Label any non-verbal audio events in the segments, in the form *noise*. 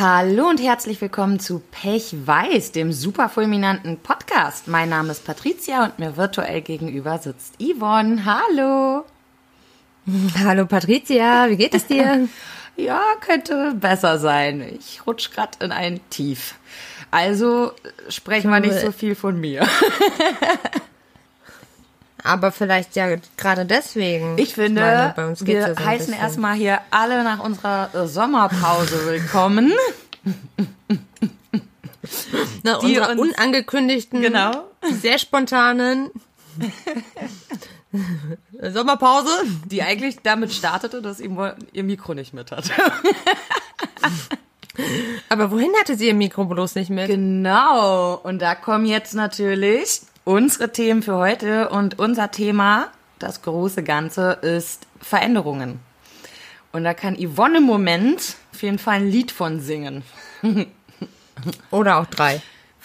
Hallo und herzlich willkommen zu Pech Weiß, dem super fulminanten Podcast. Mein Name ist Patricia und mir virtuell gegenüber sitzt Yvonne. Hallo. *laughs* Hallo Patricia, wie geht es dir? *laughs* ja, könnte besser sein. Ich rutsch gerade in ein Tief. Also sprechen wir nicht so viel von mir. *laughs* Aber vielleicht ja gerade deswegen. Ich finde, meine, bei uns wir ja so heißen erstmal hier alle nach unserer äh, Sommerpause willkommen. *laughs* Nach die unserer unangekündigten, genau. sehr spontanen *laughs* Sommerpause, die eigentlich damit startete, dass ihr, ihr Mikro nicht mit hat. Aber wohin hatte sie ihr Mikro bloß nicht mit? Genau. Und da kommen jetzt natürlich unsere Themen für heute und unser Thema, das große Ganze, ist Veränderungen. Und da kann Yvonne im Moment auf jeden Fall ein Lied von singen. *laughs* Oder auch drei.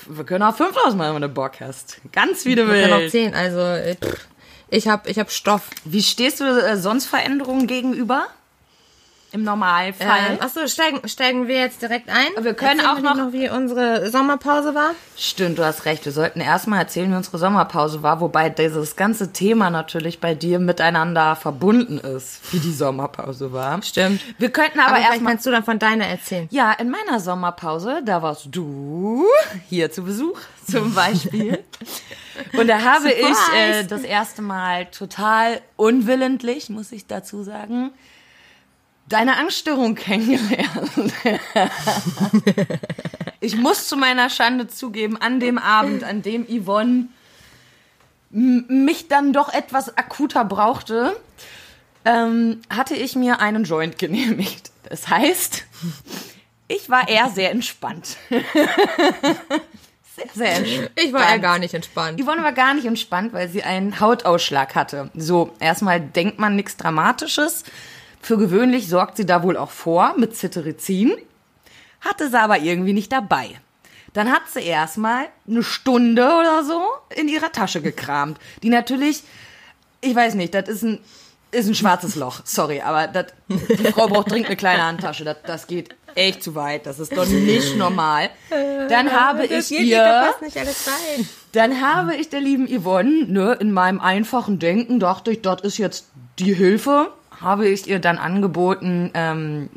Wir können auch fünf ausmachen, wenn du Bock hast. Ganz wie du willst. Wir können auch zehn, also ich habe ich hab Stoff. Wie stehst du äh, sonst Veränderungen gegenüber? Im Normalfall. Ähm, achso, steigen, steigen wir jetzt direkt ein? Wir können Erzählen auch noch, noch, wie unsere Sommerpause war. Stimmt, du hast recht. Wir sollten erstmal erzählen, wie unsere Sommerpause war, wobei dieses ganze Thema natürlich bei dir miteinander verbunden ist, wie die Sommerpause war. Stimmt. Wir könnten aber, aber erstmal. kannst du dann von deiner erzählen. Ja, in meiner Sommerpause, da warst du hier zu Besuch *laughs* zum Beispiel. Und da habe Surprise. ich äh, das erste Mal total unwillentlich, muss ich dazu sagen, deine Angststörung kennengelernt. ich muss zu meiner Schande zugeben, an dem Abend, an dem Yvonne mich dann doch etwas akuter brauchte, ähm, hatte ich mir einen Joint genehmigt. Das heißt, ich war eher sehr entspannt. sehr, sehr entspannt. Ich war ja gar nicht entspannt. Yvonne war gar nicht entspannt, weil sie einen Hautausschlag hatte. So, erstmal denkt man nichts Dramatisches. Für gewöhnlich sorgt sie da wohl auch vor mit Cetirizin, hatte sie aber irgendwie nicht dabei. Dann hat sie erstmal eine Stunde oder so in ihrer Tasche gekramt, die natürlich, ich weiß nicht, das ist ein ist ein schwarzes Loch. Sorry, aber das, die Frau braucht dringend eine kleine Handtasche. Das, das geht echt zu weit. Das ist doch nicht normal. Dann habe das ich ihr, da passt nicht alles rein. dann habe ich der lieben Yvonne, ne, in meinem einfachen Denken dachte ich, das ist jetzt die Hilfe habe ich ihr dann angeboten, ähm,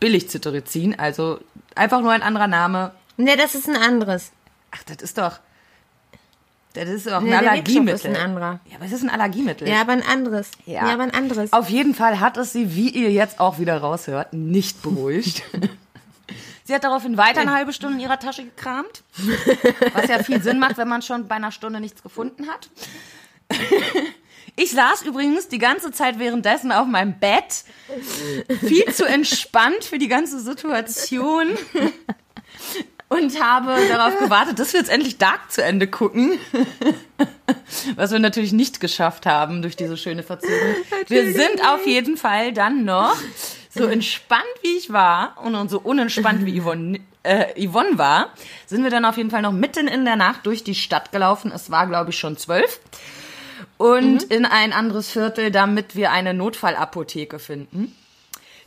Billig-Cetirizin, also einfach nur ein anderer Name. Ne, das ist ein anderes. Ach, das ist doch. Das ist doch ein nee, Allergiemittel. Das ist ein anderer. Ja, aber es ist ein Allergiemittel. Ja, aber ein anderes. Ja. ja, aber ein anderes. Auf jeden Fall hat es sie, wie ihr jetzt auch wieder raushört, nicht beruhigt. *laughs* sie hat daraufhin weiter eine halbe Stunde in ihrer Tasche gekramt. Was ja viel Sinn macht, wenn man schon bei einer Stunde nichts gefunden hat. Ich saß übrigens die ganze Zeit währenddessen auf meinem Bett. Viel zu entspannt für die ganze Situation. Und habe darauf gewartet, dass wir jetzt endlich Dark zu Ende gucken. Was wir natürlich nicht geschafft haben durch diese schöne Verzögerung. Wir sind auf jeden Fall dann noch so entspannt wie ich war und so unentspannt wie Yvonne, äh, Yvonne war, sind wir dann auf jeden Fall noch mitten in der Nacht durch die Stadt gelaufen. Es war, glaube ich, schon zwölf und mhm. in ein anderes Viertel, damit wir eine Notfallapotheke finden.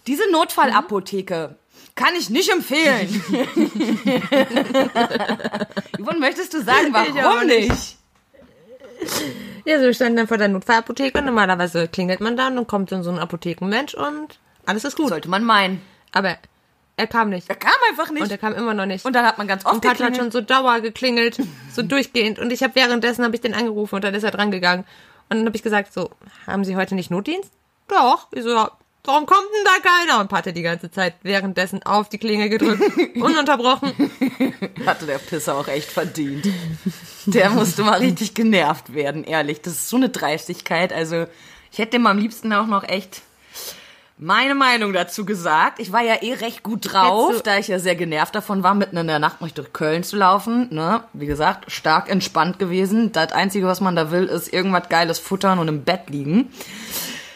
Diese Notfallapotheke kann ich nicht empfehlen. *laughs* Yvonne, möchtest du sagen, warum nicht? Ja, so wir standen dann vor der Notfallapotheke. Normalerweise klingelt man dann und kommt dann so ein Apothekenmensch und alles ist gut. Sollte man meinen. Aber er kam nicht. Er kam einfach nicht. Und er kam immer noch nicht. Und dann hat man ganz oft Und Pat hat schon so Dauer geklingelt, so *laughs* durchgehend. Und ich habe währenddessen habe ich den angerufen und dann ist er dran gegangen. Und dann habe ich gesagt, so, haben Sie heute nicht Notdienst? Doch. Ich so, warum kommt denn da keiner? Und Pat hat die ganze Zeit währenddessen auf die Klinge gedrückt, *laughs* ununterbrochen. Hatte der Pisser auch echt verdient. Der musste mal richtig genervt werden, ehrlich. Das ist so eine Dreistigkeit. Also, ich hätte dem am liebsten auch noch echt meine Meinung dazu gesagt. Ich war ja eh recht gut drauf, da ich ja sehr genervt davon war, mitten in der Nacht durch Köln zu laufen. Ne? Wie gesagt, stark entspannt gewesen. Das Einzige, was man da will, ist irgendwas Geiles futtern und im Bett liegen.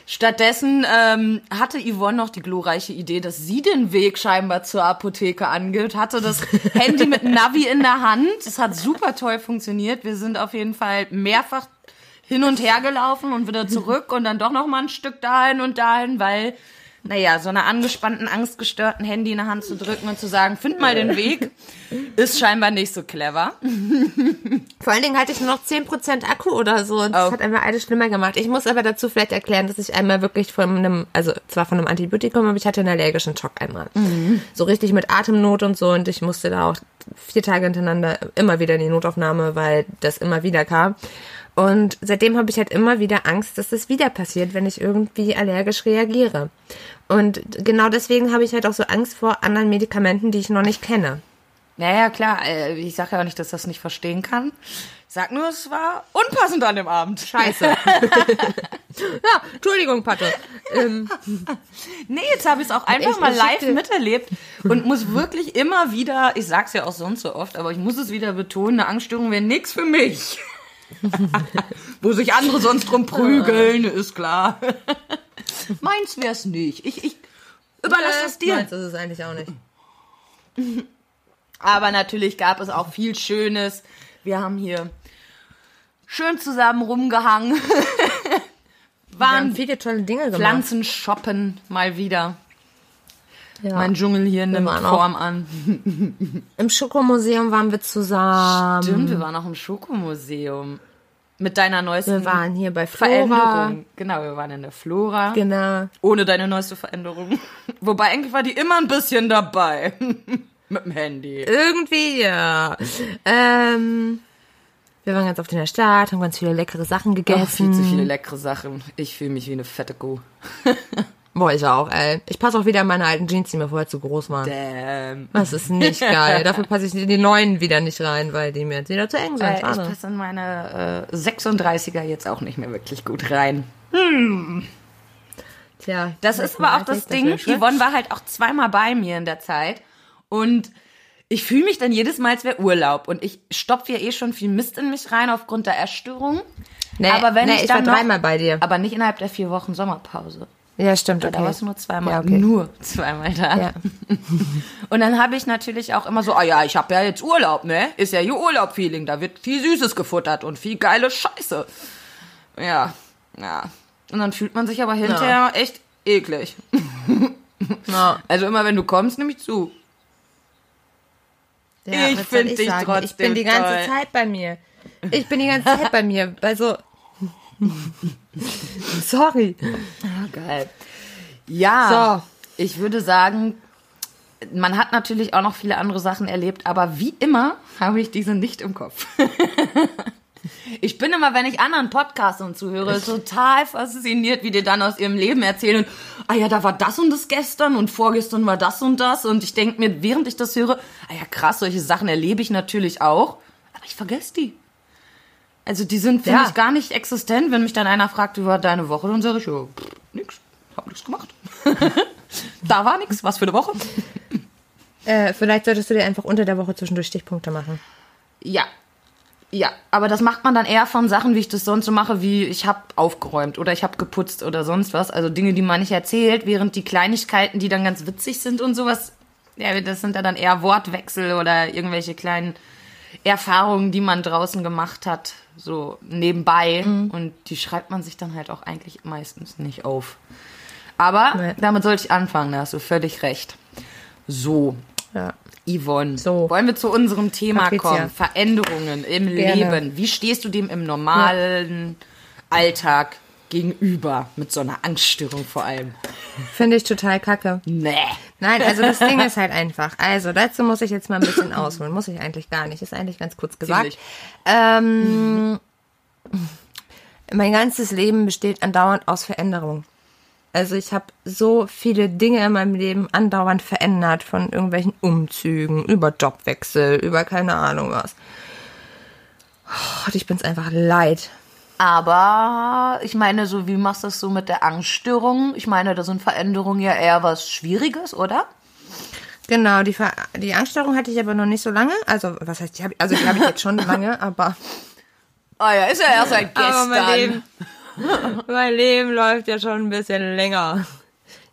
Stattdessen ähm, hatte Yvonne noch die glorreiche Idee, dass sie den Weg scheinbar zur Apotheke angibt, hatte das *laughs* Handy mit Navi in der Hand. Es hat super toll funktioniert. Wir sind auf jeden Fall mehrfach hin und her gelaufen und wieder zurück und dann doch noch mal ein Stück dahin und dahin, weil naja, so einer angespannten, angstgestörten Handy in der Hand zu drücken und zu sagen, find mal den Weg, ist scheinbar nicht so clever. Vor allen Dingen hatte ich nur noch 10% Akku oder so und das Oh. hat einfach alles schlimmer gemacht. Ich muss aber dazu vielleicht erklären, dass ich einmal wirklich von einem, also zwar von einem Antibiotikum, aber ich hatte einen allergischen Schock einmal. So richtig mit Atemnot und so und ich musste da auch vier Tage hintereinander immer wieder in die Notaufnahme, weil das immer wieder kam. Und seitdem habe ich halt immer wieder Angst, dass das wieder passiert, wenn ich irgendwie allergisch reagiere. Und genau deswegen habe ich halt auch so Angst vor anderen Medikamenten, die ich noch nicht kenne. Naja, klar, äh, ich sage ja auch nicht, dass ich das nicht verstehen kann. Ich sag nur, es war unpassend an dem Abend. Scheiße. *laughs* ja, Entschuldigung, Patte. Ähm, Nee, jetzt habe ich es auch einfach mal live Geschichte. miterlebt und muss wirklich immer wieder, ich sag's ja auch sonst so oft, aber ich muss es wieder betonen, eine Angststörung wäre nix für mich. *laughs* Wo sich andere sonst drum prügeln, ist klar. *laughs* Meins wär's nicht. Ich, ich überlasse das dir. Meins ist es eigentlich auch nicht. *laughs* Aber natürlich gab es auch viel Schönes. Wir haben hier schön zusammen rumgehangen. *laughs* Wir haben Waren viele tolle Dinge gemacht. Pflanzen shoppen mal wieder. Ja. Mein Dschungel hier nimmt Form an. Im Schokomuseum waren wir zusammen. Stimmt, wir waren auch im Schokomuseum. Mit deiner neuesten Wir waren hier bei Flora. Veränderung. Genau, wir waren in der Flora. Genau. Ohne deine neueste Veränderung. *laughs* Wobei eigentlich war die immer ein bisschen dabei. *laughs* Mit dem Handy. Irgendwie, ja. Ähm, wir waren ganz oft in der Stadt, haben ganz viele leckere Sachen Ach, gegessen. viel zu viele leckere Sachen. Ich fühle mich wie eine fette Kuh. *laughs* Boah, ich auch, ey. Ich passe auch wieder in meine alten Jeans, die mir vorher zu groß waren. Damn. Das ist nicht *laughs* geil. Dafür passe ich in die neuen wieder nicht rein, weil die mir jetzt wieder zu eng sind. Äh, ich passe in meine äh, 36er jetzt auch nicht mehr wirklich gut rein. Tja, Das ist aber auch das Ding. Yvonne war halt auch zweimal bei mir in der Zeit. Und ich fühle mich dann jedes Mal, als wäre Urlaub. Und ich stopfe ja eh schon viel Mist in mich rein aufgrund der Essstörung. Nee, aber wenn nee, ich, ich war noch, dreimal bei dir. Aber nicht innerhalb der vier Wochen Sommerpause. Ja, stimmt, okay. Da warst du nur zweimal. Ja, okay. Nur zweimal da. Ja. *laughs* Und dann habe ich natürlich auch immer so, ah ja, ich habe ja jetzt Urlaub, ne? Ist ja hier Urlaub-Feeling. Da wird viel Süßes gefuttert und viel geile Scheiße. Ja, ja. Und dann fühlt man sich aber hinterher echt eklig. *laughs* Ja. Also immer wenn du kommst, nehme ich zu. Ja, Ich was soll find dich sagen? Ich trotzdem bin die ganze toll. Zeit bei mir. Ich bin die ganze Zeit bei mir. Also. *laughs* Sorry. Ah, geil. Ja, So. ich würde sagen, man hat natürlich auch noch viele andere Sachen erlebt, aber wie immer habe ich diese nicht im Kopf. *laughs* Ich bin immer, wenn ich anderen Podcastern zuhöre, total fasziniert, wie die dann aus ihrem Leben erzählen. Und, ah ja, da war das und das gestern und vorgestern war das und das. Und ich denke mir, während ich das höre, ah ja, krass, solche Sachen erlebe ich natürlich auch. Aber ich vergesse die. Also die sind für Ja. mich gar nicht existent. Wenn mich dann einer fragt, wie war deine Woche, dann sage ich, ja, pff, nix, hab nichts gemacht. *laughs* da war nix, was für eine Woche. Äh, vielleicht solltest du dir einfach unter der Woche zwischendurch Stichpunkte machen. Ja. Ja, aber das macht man dann eher von Sachen, wie ich das sonst so mache, wie ich habe aufgeräumt oder ich habe geputzt oder sonst was. Also Dinge, die man nicht erzählt, während die Kleinigkeiten, die dann ganz witzig sind und sowas, ja, das sind dann eher Wortwechsel oder irgendwelche kleinen Erfahrungen, die man draußen gemacht hat, so nebenbei. Und die schreibt man sich dann halt auch eigentlich meistens nicht auf. Aber Nee. damit sollte ich anfangen, da hast du völlig recht. So, Ja. Yvonne, So. wollen wir zu unserem Thema Patricia. kommen? Veränderungen im Gerne. Leben. Wie stehst du dem im normalen Alltag gegenüber? Mit so einer Angststörung vor allem. Finde ich total kacke. Nee. Nein, also das Ding ist halt einfach. Also dazu muss ich jetzt mal ein bisschen ausholen. Muss ich eigentlich gar nicht. Ist eigentlich ganz kurz gesagt. Ähm, mein ganzes Leben besteht andauernd aus Veränderung. Also ich habe so viele Dinge in meinem Leben andauernd verändert, von irgendwelchen Umzügen, über Jobwechsel, über keine Ahnung was. Oh, und ich bin's einfach leid. Aber ich meine, so wie machst du das so mit der Angststörung? Ich meine, da sind Veränderungen ja eher was Schwieriges, oder? Genau, die, Ver die Angststörung hatte ich aber noch nicht so lange. Also, was heißt, die hab ich, also die habe ich jetzt schon *laughs* lange, aber Ah ja, ist ja erst seit Aber gestern. mein Leben, *laughs* mein Leben läuft ja schon ein bisschen länger.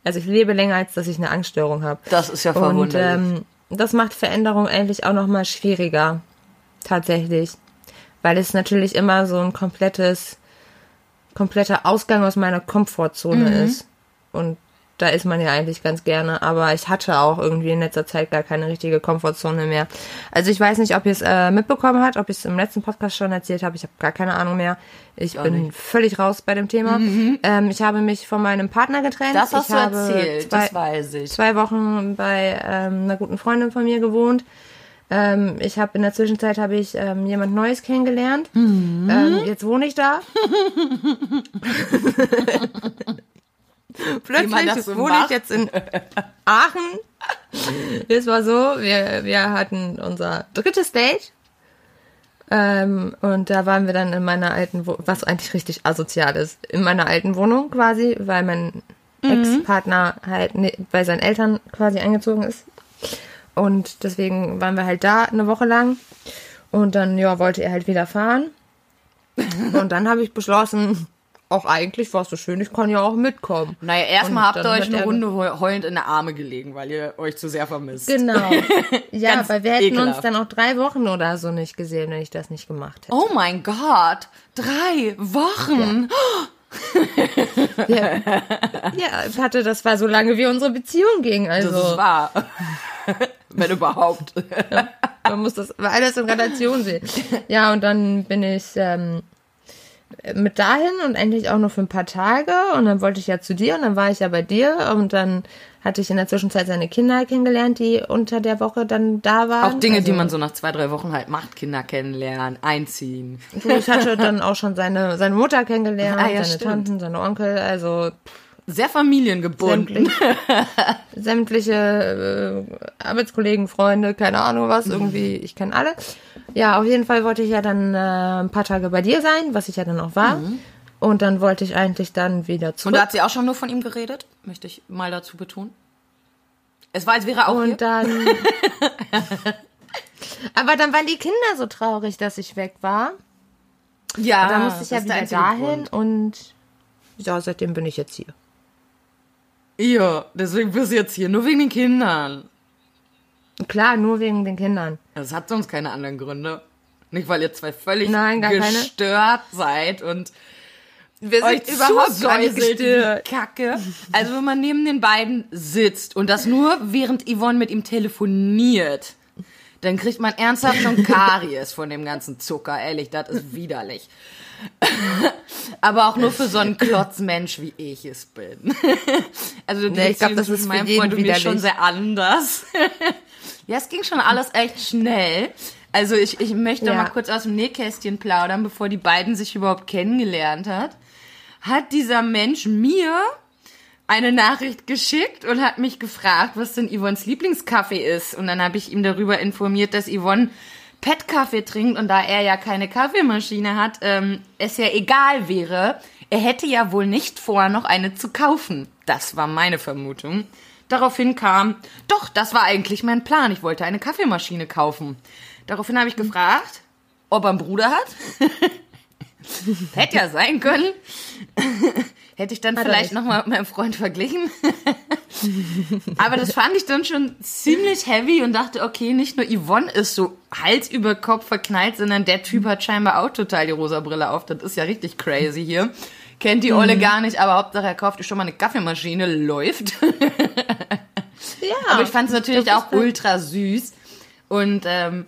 Also ich lebe länger, als dass ich eine Angststörung habe. Das ist ja Und verwunderlich. ähm, das macht Veränderung eigentlich auch noch mal schwieriger. Tatsächlich. Weil es natürlich immer so ein komplettes, kompletter Ausgang aus meiner Komfortzone ist. Und da ist man ja eigentlich ganz gerne, aber ich hatte auch irgendwie in letzter Zeit gar keine richtige Komfortzone mehr. Also ich weiß nicht, ob ihr es äh, mitbekommen habt, ob ich es im letzten Podcast schon erzählt habe. Ich habe gar keine Ahnung mehr. Ich Auch bin nicht. völlig raus bei dem Thema. Ähm, ich habe mich von meinem Partner getrennt. Das hast ich du erzählt, zwei, das weiß ich. zwei Wochen bei ähm, einer guten Freundin von mir gewohnt. Ähm, ich habe in der Zwischenzeit habe ich ähm, jemand Neues kennengelernt. Mhm. Ähm, jetzt wohne ich da. *laughs* Plötzlich so wohne ich jetzt in Aachen. Es war so, wir, wir hatten unser drittes Date. Ähm, und da waren wir dann in meiner alten Wohnung, was eigentlich richtig asozial ist, in meiner alten Wohnung quasi, weil mein Ex-Partner halt ne, bei seinen Eltern quasi eingezogen ist. Und deswegen waren wir halt da eine Woche lang. Und dann, ja, wollte er halt wieder fahren. *laughs* Und dann habe ich beschlossen, auch eigentlich war es so schön, ich kann ja auch mitkommen. Naja, erstmal habt ihr euch eine Runde heu- heulend in der Arme gelegen, weil ihr euch zu sehr vermisst. Genau. *laughs* Ja, weil wir hätten uns ekelhaft. dann auch drei Wochen oder so nicht gesehen, wenn ich das nicht gemacht hätte. Oh mein Gott, drei Wochen. Ja, ich *laughs* hatte, das war so lange, wie unsere Beziehung ging. Das Also wahr. Wenn überhaupt. man muss das alles in Relation sehen. Ja, und dann bin ich ähm, mit dahin und endlich auch nur für ein paar Tage. Und dann wollte ich ja zu dir und dann war ich ja bei dir und dann hatte ich in der Zwischenzeit seine Kinder kennengelernt, die unter der Woche dann da waren. Auch Dinge, die Also- man so nach zwei, drei Wochen halt macht. Kinder kennenlernen, einziehen. Ich hatte dann auch schon seine, seine Mutter kennengelernt, Ah, ja, seine stimmt. Tanten, seine Onkel, also Sehr familiengebunden. sämtliche, *laughs* sämtliche äh, Arbeitskollegen, Freunde, keine Ahnung was, irgendwie, ich kenne alle. Ja, auf jeden Fall wollte ich ja dann äh, ein paar Tage bei dir sein, was ich ja dann auch war. Und dann wollte ich eigentlich dann wieder Und zurück. da hat sie auch schon nur von ihm geredet, möchte ich mal dazu betonen. Es war, als wäre auch hier. Und dann. *laughs* Aber dann waren die Kinder so traurig, dass ich weg war. Ja, Da musste ich ja wieder dahin Grund. und ja, seitdem bin ich jetzt hier. Ja, deswegen bist du jetzt hier, nur wegen den Kindern. Klar, nur wegen den Kindern. Das hat sonst keine anderen Gründe. Nicht, weil ihr zwei völlig Nein, gar keine. gestört seid und Wir euch überhaupt gar nicht gestört. Kacke. Also wenn man neben den beiden sitzt und das nur während Yvonne mit ihm telefoniert, dann kriegt man ernsthaft schon *laughs* Karies von dem ganzen Zucker. Ehrlich, das ist widerlich. *laughs* Aber auch nur für so einen *laughs* Klotzmensch, wie ich es bin. *laughs* Also Nee, ich glaub, Beziehung das ist jeden Freund und mir schon sehr anders. Ja, es ging schon alles echt schnell. Also ich, ich möchte Ja. mal kurz aus dem Nähkästchen plaudern, bevor die beiden sich überhaupt kennengelernt hat. Hat dieser Mensch mir eine Nachricht geschickt und hat mich gefragt, was denn Yvonnes Lieblingskaffee ist. Und dann habe ich ihm darüber informiert, dass Yvonne Pet-Kaffee trinkt und da er ja keine Kaffeemaschine hat, ähm, es ja egal wäre, er hätte ja wohl nicht vor, noch eine zu kaufen. Das war meine Vermutung. Daraufhin kam, doch, das war eigentlich mein Plan. Ich wollte eine Kaffeemaschine kaufen. Daraufhin habe ich gefragt, ob er einen Bruder hat. *laughs* *laughs* Hätte ja sein können. *laughs* Hätte ich dann Hat vielleicht nochmal mit meinem Freund verglichen. *laughs* Aber das fand ich dann schon ziemlich heavy und dachte, okay, nicht nur Yvonne ist so Hals über Kopf verknallt, sondern der Typ hat scheinbar auch total die rosa Brille auf. Das ist ja richtig crazy hier. Kennt die Olle gar nicht, aber Hauptsache er kauft schon mal eine Kaffeemaschine, läuft. Ja, Aber ich fand es natürlich auch ultra süß. Und ähm,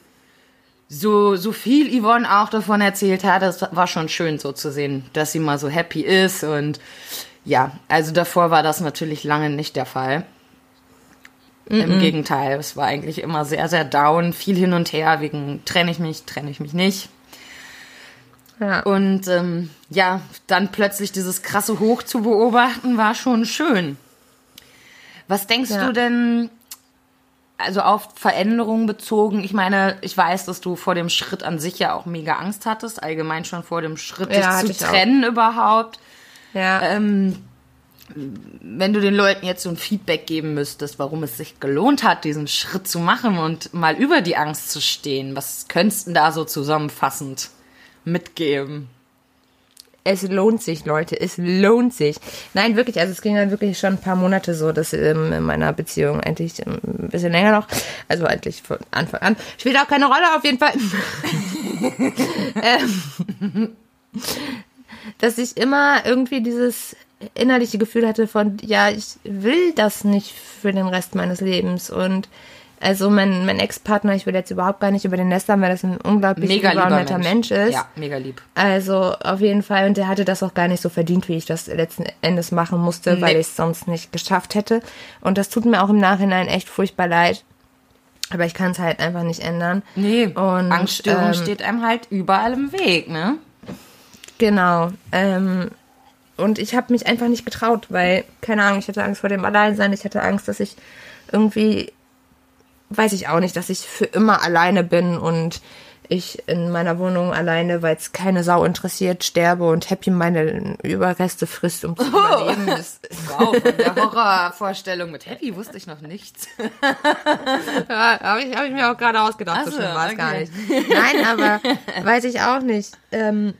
so, so viel Yvonne auch davon erzählt hat, das war schon schön so zu sehen, dass sie mal so happy ist. Und ja, also davor war das natürlich lange nicht der Fall. Im Gegenteil, es war eigentlich immer sehr, sehr down, viel hin und her, wegen trenne ich mich, trenne ich mich nicht. ja. Und ähm, ja, dann plötzlich dieses krasse Hoch zu beobachten, war schon schön. Was denkst Ja. du denn, also auf Veränderungen bezogen? Ich meine, ich weiß, dass du vor dem Schritt an sich ja auch mega Angst hattest, allgemein schon vor dem Schritt, Ja, dich zu ich auch. trennen überhaupt. ja. Ähm, wenn du den Leuten jetzt so ein Feedback geben müsstest, warum es sich gelohnt hat, diesen Schritt zu machen und mal über die Angst zu stehen, was könntest du da so zusammenfassend mitgeben? Es lohnt sich, Leute, es lohnt sich. Nein, wirklich, also es ging dann wirklich schon ein paar Monate so, dass ähm, in meiner Beziehung eigentlich ähm, ein bisschen länger noch, also eigentlich von Anfang an, spielt auch keine Rolle auf jeden Fall, *laughs* ähm, dass ich immer irgendwie dieses innerliche Gefühl hatte von, ja, ich will das nicht für den Rest meines Lebens. Und also mein, mein Ex-Partner, ich will jetzt überhaupt gar nicht über den lästern, weil das ein unglaublich Mega netter Mensch. Mensch ist. Ja, mega lieb. Also auf jeden Fall. Und der hatte das auch gar nicht so verdient, wie ich das letzten Endes machen musste, Nee. weil ich es sonst nicht geschafft hätte. Und das tut mir auch im Nachhinein echt furchtbar leid. Aber ich kann es halt einfach nicht ändern. Nee, Und, Angststörung ähm, steht einem halt überall im Weg, ne? Genau. Ähm, und ich habe mich einfach nicht getraut, weil, keine Ahnung, ich hatte Angst vor dem Alleinsein. Ich hatte Angst, dass ich irgendwie, weiß ich auch nicht, dass ich für immer alleine bin und ich in meiner Wohnung alleine, weil es keine Sau interessiert, sterbe und Happy meine Überreste frisst, um zu überleben. Das, *laughs* Wow, von der Horrorvorstellung mit Happy wusste ich noch nichts. *laughs* ja, habe ich, hab ich mir auch gerade ausgedacht, Ach so so, schlimm war es gar nicht. *laughs* Nein, aber weiß ich auch nicht. Ähm,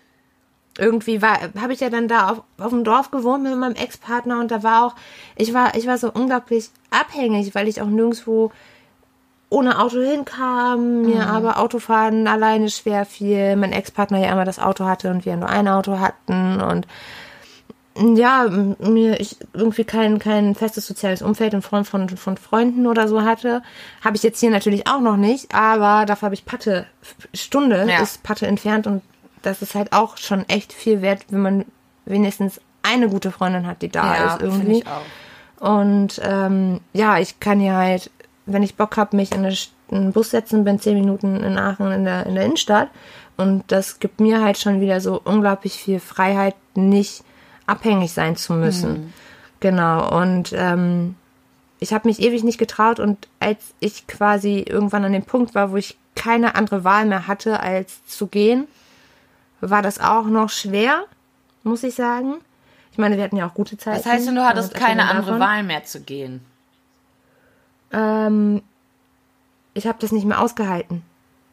irgendwie war, habe ich ja dann da auf, auf dem Dorf gewohnt mit meinem Ex-Partner und da war auch, ich war, ich war so unglaublich abhängig, weil ich auch nirgendwo ohne Auto hinkam, mir aber Autofahren alleine schwer fiel, mein Ex-Partner ja immer das Auto hatte und wir nur ein Auto hatten und ja, mir ich irgendwie kein, kein festes soziales Umfeld in Form von, von Freunden oder so hatte. Habe ich jetzt hier natürlich auch noch nicht, aber dafür habe ich Patte. Stunde Ja. ist Patte entfernt und das ist halt auch schon echt viel wert, wenn man wenigstens eine gute Freundin hat, die da ist finde irgendwie. Und ähm, ja, ich kann hier halt, wenn ich Bock habe, mich in eine in einen Bus setzen, bin zehn Minuten in Aachen in der, in der Innenstadt. Und das gibt mir halt schon wieder so unglaublich viel Freiheit, nicht abhängig sein zu müssen. Genau. Und ähm, ich habe mich ewig nicht getraut und als ich quasi irgendwann an dem Punkt war, wo ich keine andere Wahl mehr hatte, als zu gehen, war das auch noch schwer, muss ich sagen. Ich meine, wir hatten ja auch gute Zeiten. Das heißt, du hattest keine andere davon- Wahl mehr zu gehen. Ähm, ich habe das nicht mehr ausgehalten.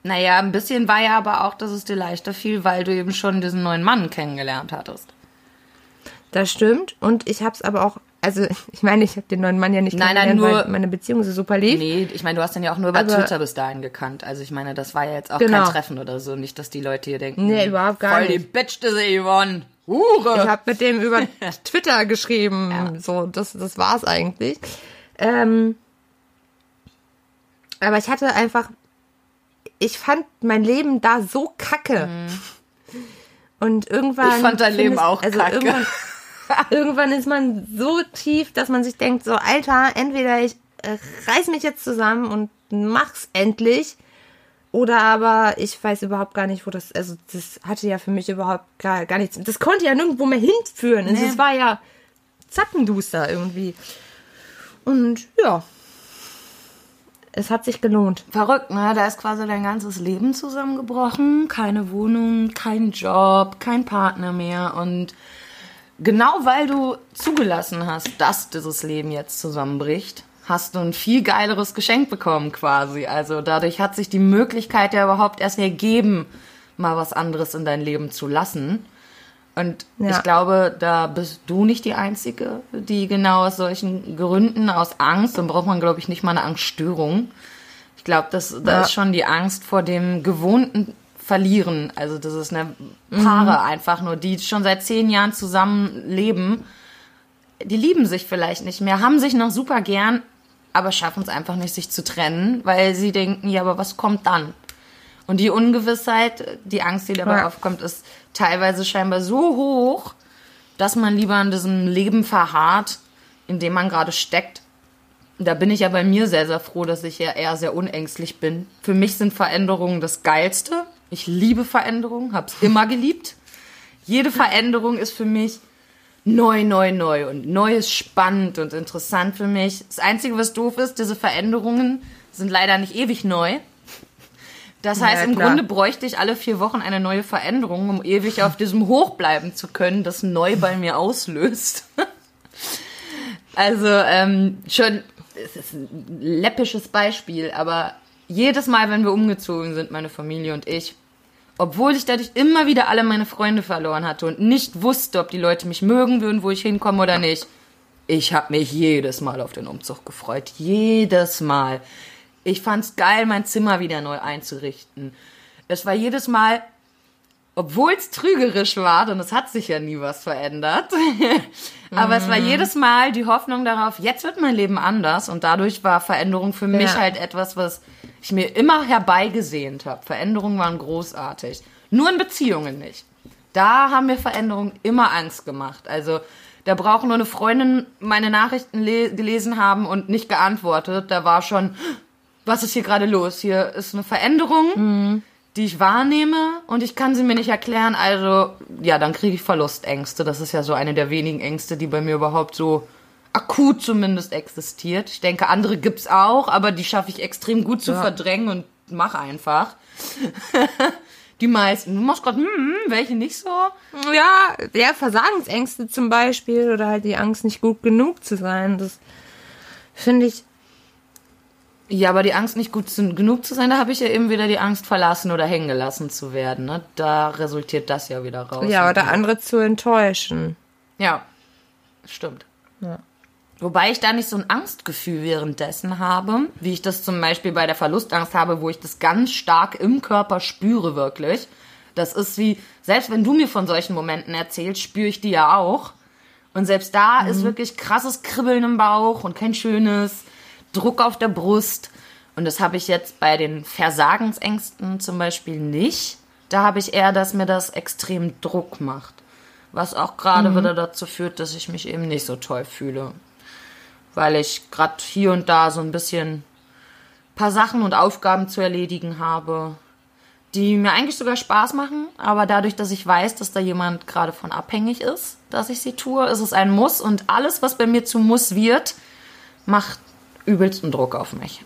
Naja, ein bisschen war ja aber auch, dass es dir leichter fiel, weil du eben schon diesen neuen Mann kennengelernt hattest. Das stimmt. Und ich habe es aber auch, also *laughs* ich meine, ich habe den neuen Mann ja nicht Nein, nein, kennengelernt, nur- weil meine Beziehung so super lief. Nee, ich meine, du hast den ja auch nur über Aber- Twitter bis dahin gekannt. Also ich meine, das war ja jetzt auch Genau. kein Treffen oder so. Nicht, dass die Leute hier denken, Nee, überhaupt gar voll die nicht. Bitch, diese Yvonne. Hure. Ich habe mit dem über *laughs* Twitter geschrieben. So, das, das war's eigentlich. Ähm, aber ich hatte einfach, ich fand mein Leben da so kacke. Und irgendwann. Mhm. Ich fand dein Leben auch kacke. Irgendwann, *laughs* irgendwann ist man so tief, dass man sich denkt, so, Alter, entweder ich äh, reiß mich jetzt zusammen und mach's endlich. Oder aber ich weiß überhaupt gar nicht, wo das, also das hatte ja für mich überhaupt gar, gar nichts, das konnte ja nirgendwo mehr hinführen. Also Nee. Es war ja zappenduster irgendwie. Und ja, es hat sich gelohnt. Verrückt, ne? Da ist quasi dein ganzes Leben zusammengebrochen. Keine Wohnung, kein Job, kein Partner mehr. Und genau weil du zugelassen hast, dass dieses Leben jetzt zusammenbricht, hast du ein viel geileres Geschenk bekommen quasi. Also dadurch hat sich die Möglichkeit ja überhaupt erst ergeben, mal was anderes in dein Leben zu lassen. Und Ja. ich glaube, da bist du nicht die Einzige, die genau aus solchen Gründen, aus Angst, dann braucht man, glaube ich, nicht mal eine Angststörung. Ich glaube, das, da Ja. ist schon die Angst vor dem gewohnten Verlieren. Also das ist eine Paare einfach nur, die schon seit zehn Jahren zusammen leben. Die lieben sich vielleicht nicht mehr, haben sich noch super gern, aber schaffen es einfach nicht, sich zu trennen, weil sie denken, ja, aber was kommt dann? Und die Ungewissheit, die Angst, die dabei Ja. aufkommt, ist teilweise scheinbar so hoch, dass man lieber in diesem Leben verharrt, in dem man gerade steckt. Da bin ich ja bei mir sehr, sehr froh, dass ich ja eher sehr unängstlich bin. Für mich sind Veränderungen das Geilste. Ich liebe Veränderungen, hab's immer geliebt. Jede Veränderung ist für mich neu, neu, neu. Und neu ist spannend und interessant für mich. Das Einzige, was doof ist, diese Veränderungen sind leider nicht ewig neu. Das Ja, heißt, im klar. Grunde bräuchte ich alle vier Wochen eine neue Veränderung, um ewig auf diesem Hoch bleiben zu können, das neu bei mir auslöst. *laughs* also ähm, schon, es ist ein läppisches Beispiel, aber jedes Mal, wenn wir umgezogen sind, meine Familie und ich, obwohl ich dadurch immer wieder alle meine Freunde verloren hatte und nicht wusste, ob die Leute mich mögen würden, wo ich hinkomme oder nicht, ich habe mich jedes Mal auf den Umzug gefreut. Jedes Mal. Ich fand's geil, mein Zimmer wieder neu einzurichten. Es war jedes Mal, obwohl es trügerisch war, denn es hat sich ja nie was verändert. *laughs* Aber es war Mhm. jedes Mal die Hoffnung darauf, jetzt wird mein Leben anders. Und dadurch war Veränderung für mich Ja. halt etwas, was ich mir immer herbeigesehnt habe. Veränderungen waren großartig. Nur in Beziehungen nicht. Da haben mir Veränderungen immer Angst gemacht. Also da braucht nur eine Freundin meine Nachrichten le gelesen haben und nicht geantwortet. Da war schon, was ist hier gerade los? Hier ist eine Veränderung, die ich wahrnehme und ich kann sie mir nicht erklären. Also ja, dann kriege ich Verlustängste. Das ist ja so eine der wenigen Ängste, die bei mir überhaupt so akut zumindest existiert. Ich denke, andere gibt's auch, aber die schaffe ich extrem gut zu Ja. verdrängen und mach einfach. *laughs* die meisten. Du machst gerade, hm, hm, welche nicht so? Ja, ja, Versagensängste zum Beispiel oder halt die Angst, nicht gut genug zu sein. Das finde ich, Ja, aber die Angst, nicht gut zu, genug zu sein, da habe ich ja eben wieder die Angst, verlassen oder hängen gelassen zu werden. Ne? Da resultiert das ja wieder raus. ja, oder andere zu enttäuschen. Ja, stimmt. Ja. Wobei ich da nicht so ein Angstgefühl währenddessen habe, wie ich das zum Beispiel bei der Verlustangst habe, wo ich das ganz stark im Körper spüre, wirklich. Das ist wie, selbst wenn du mir von solchen Momenten erzählst, spüre ich die ja auch. Und selbst da ist wirklich krasses Kribbeln im Bauch und kein schönes Druck auf der Brust. Und das habe ich jetzt bei den Versagensängsten zum Beispiel nicht. Da habe ich eher, dass mir das extrem Druck macht. Was auch gerade wieder dazu führt, dass ich mich eben nicht so toll fühle. Weil ich gerade hier und da so ein bisschen paar Sachen und Aufgaben zu erledigen habe, die mir eigentlich sogar Spaß machen, aber dadurch, dass ich weiß, dass da jemand gerade von abhängig ist, dass ich sie tue, ist es ein Muss und alles, was bei mir zu Muss wird, macht übelsten Druck auf mich.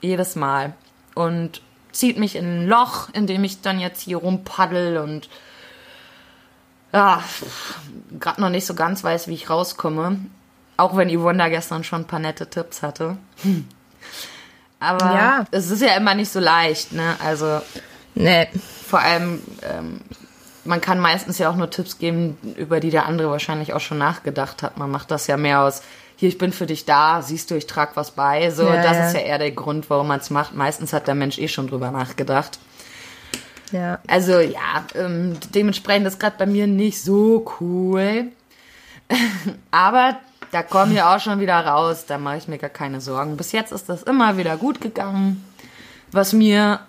Jedes Mal. Und zieht mich in ein Loch, in dem ich dann jetzt hier rumpaddel und ja, gerade noch nicht so ganz weiß, wie ich rauskomme. Auch wenn Yvonne da gestern schon ein paar nette Tipps hatte. Aber Ja. es ist ja immer nicht so leicht, ne? Also Nee. vor allem, ähm, man kann meistens ja auch nur Tipps geben, über die der andere wahrscheinlich auch schon nachgedacht hat. Man macht das ja mehr aus, hier, ich bin für dich da, siehst du, ich trag was bei. So, Ja, das ja. ist ja eher der Grund, warum man es macht. Meistens hat der Mensch eh schon drüber nachgedacht. Ja. Also ja, ähm, dementsprechend ist gerade bei mir nicht so cool. *laughs* Aber da kommen wir auch schon wieder raus, da mache ich mir gar keine Sorgen. Bis jetzt ist das immer wieder gut gegangen. Was mir,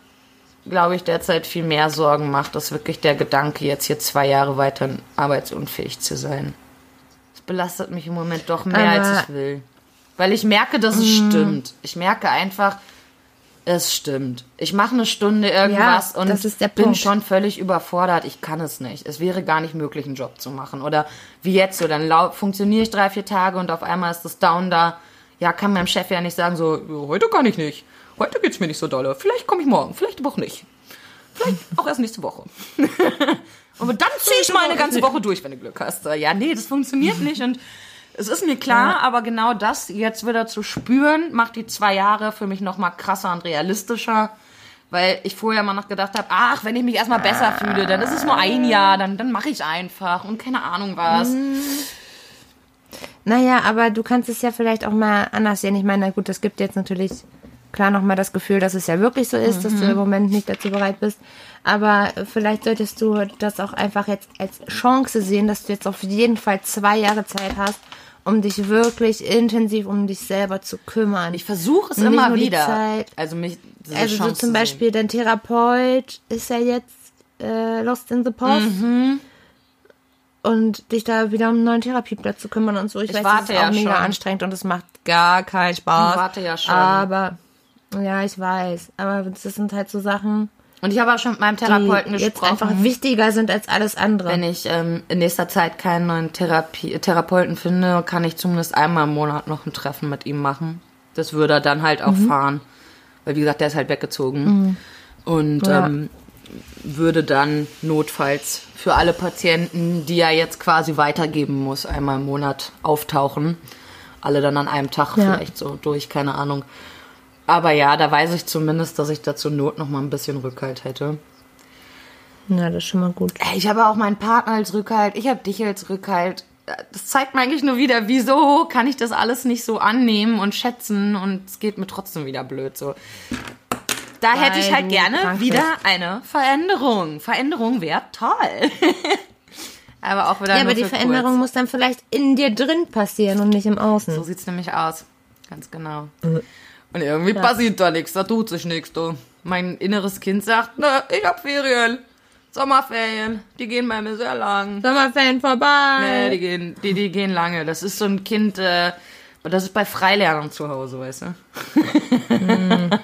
glaube ich, derzeit viel mehr Sorgen macht, ist wirklich der Gedanke, jetzt hier zwei Jahre weiter arbeitsunfähig zu sein. Belastet mich im Moment doch mehr, als Aber- ich will. Weil ich merke, dass es stimmt. Ich merke einfach, es stimmt. Ich mache eine Stunde irgendwas Ja, und bin schon völlig überfordert. Ich kann es nicht. Es wäre gar nicht möglich, einen Job zu machen. Oder wie jetzt so, dann funktioniere ich drei, vier Tage und auf einmal ist das Down da. Ja, kann meinem Chef ja nicht sagen, so, "Ja, heute kann ich nicht. Heute geht's mir nicht so dolle. Vielleicht komme ich morgen, vielleicht aber auch nicht. Vielleicht auch erst nächste Woche. *laughs* Aber dann ziehe ich mal eine ganze Woche durch, wenn du Glück hast. Ja, nee, das funktioniert nicht und es ist mir klar, aber genau das jetzt wieder zu spüren, macht die zwei Jahre für mich noch mal krasser und realistischer. Weil ich vorher immer noch gedacht habe, ach, wenn ich mich erstmal besser fühle, dann ist es nur ein Jahr, dann, dann mache ich einfach und keine Ahnung was. Naja, aber du kannst es ja vielleicht auch mal anders sehen. Ich meine, na gut, es gibt jetzt natürlich klar nochmal das Gefühl, dass es ja wirklich so ist, dass du im Moment nicht dazu bereit bist. Aber vielleicht solltest du das auch einfach jetzt als Chance sehen, dass du jetzt auf jeden Fall zwei Jahre Zeit hast, um dich wirklich intensiv um dich selber zu kümmern. Ich versuche es immer wieder. Zeit. Also mich also so Chance zum zu Beispiel dein Therapeut ist ja jetzt äh, lost in the post. Mhm. Und dich da wieder um einen neuen Therapieplatz zu kümmern und so. Ich, Ich weiß, warte das ist auch ja mega schon. anstrengend und es macht gar keinen Spaß. Ich warte ja schon. Aber, ja, ich weiß. Aber das sind halt so Sachen. Und ich habe auch schon mit meinem Therapeuten die jetzt gesprochen. einfach wichtiger sind als alles andere. Wenn ich ähm, in nächster Zeit keinen neuen Therapie Therapeuten finde, kann ich zumindest einmal im Monat noch ein Treffen mit ihm machen. Das würde er dann halt auch Mhm. fahren. Weil, wie gesagt, der ist halt weggezogen. Und Ja. ähm, würde dann notfalls für alle Patienten, die er jetzt quasi weitergeben muss, einmal im Monat auftauchen. Alle dann an einem Tag Ja. vielleicht so durch, keine Ahnung. Aber ja, da weiß ich zumindest, dass ich da zur Not noch mal ein bisschen Rückhalt hätte. ja, das ist schon mal gut. Ich habe auch meinen Partner als Rückhalt, ich habe dich als Rückhalt. Das zeigt mir eigentlich nur wieder, wieso kann ich das alles nicht so annehmen und schätzen und es geht mir trotzdem wieder blöd so. Da hätte ich Weil halt gerne wieder eine Veränderung. Veränderung wäre toll. *laughs* aber auch wieder Ja, aber die Veränderung kurz. muss dann vielleicht in dir drin passieren und nicht im Außen. So sieht's nämlich aus. Ganz genau. Äh. Und irgendwie passiert da nichts, da tut sich nichts. Du. Mein inneres Kind sagt, ne, ich hab Ferien. Sommerferien, die gehen bei mir sehr lang. Sommerferien vorbei. Nee, die gehen, die, die gehen lange. Das ist so ein Kind, äh, das ist bei Freilernern zu Hause, weißt du? *laughs*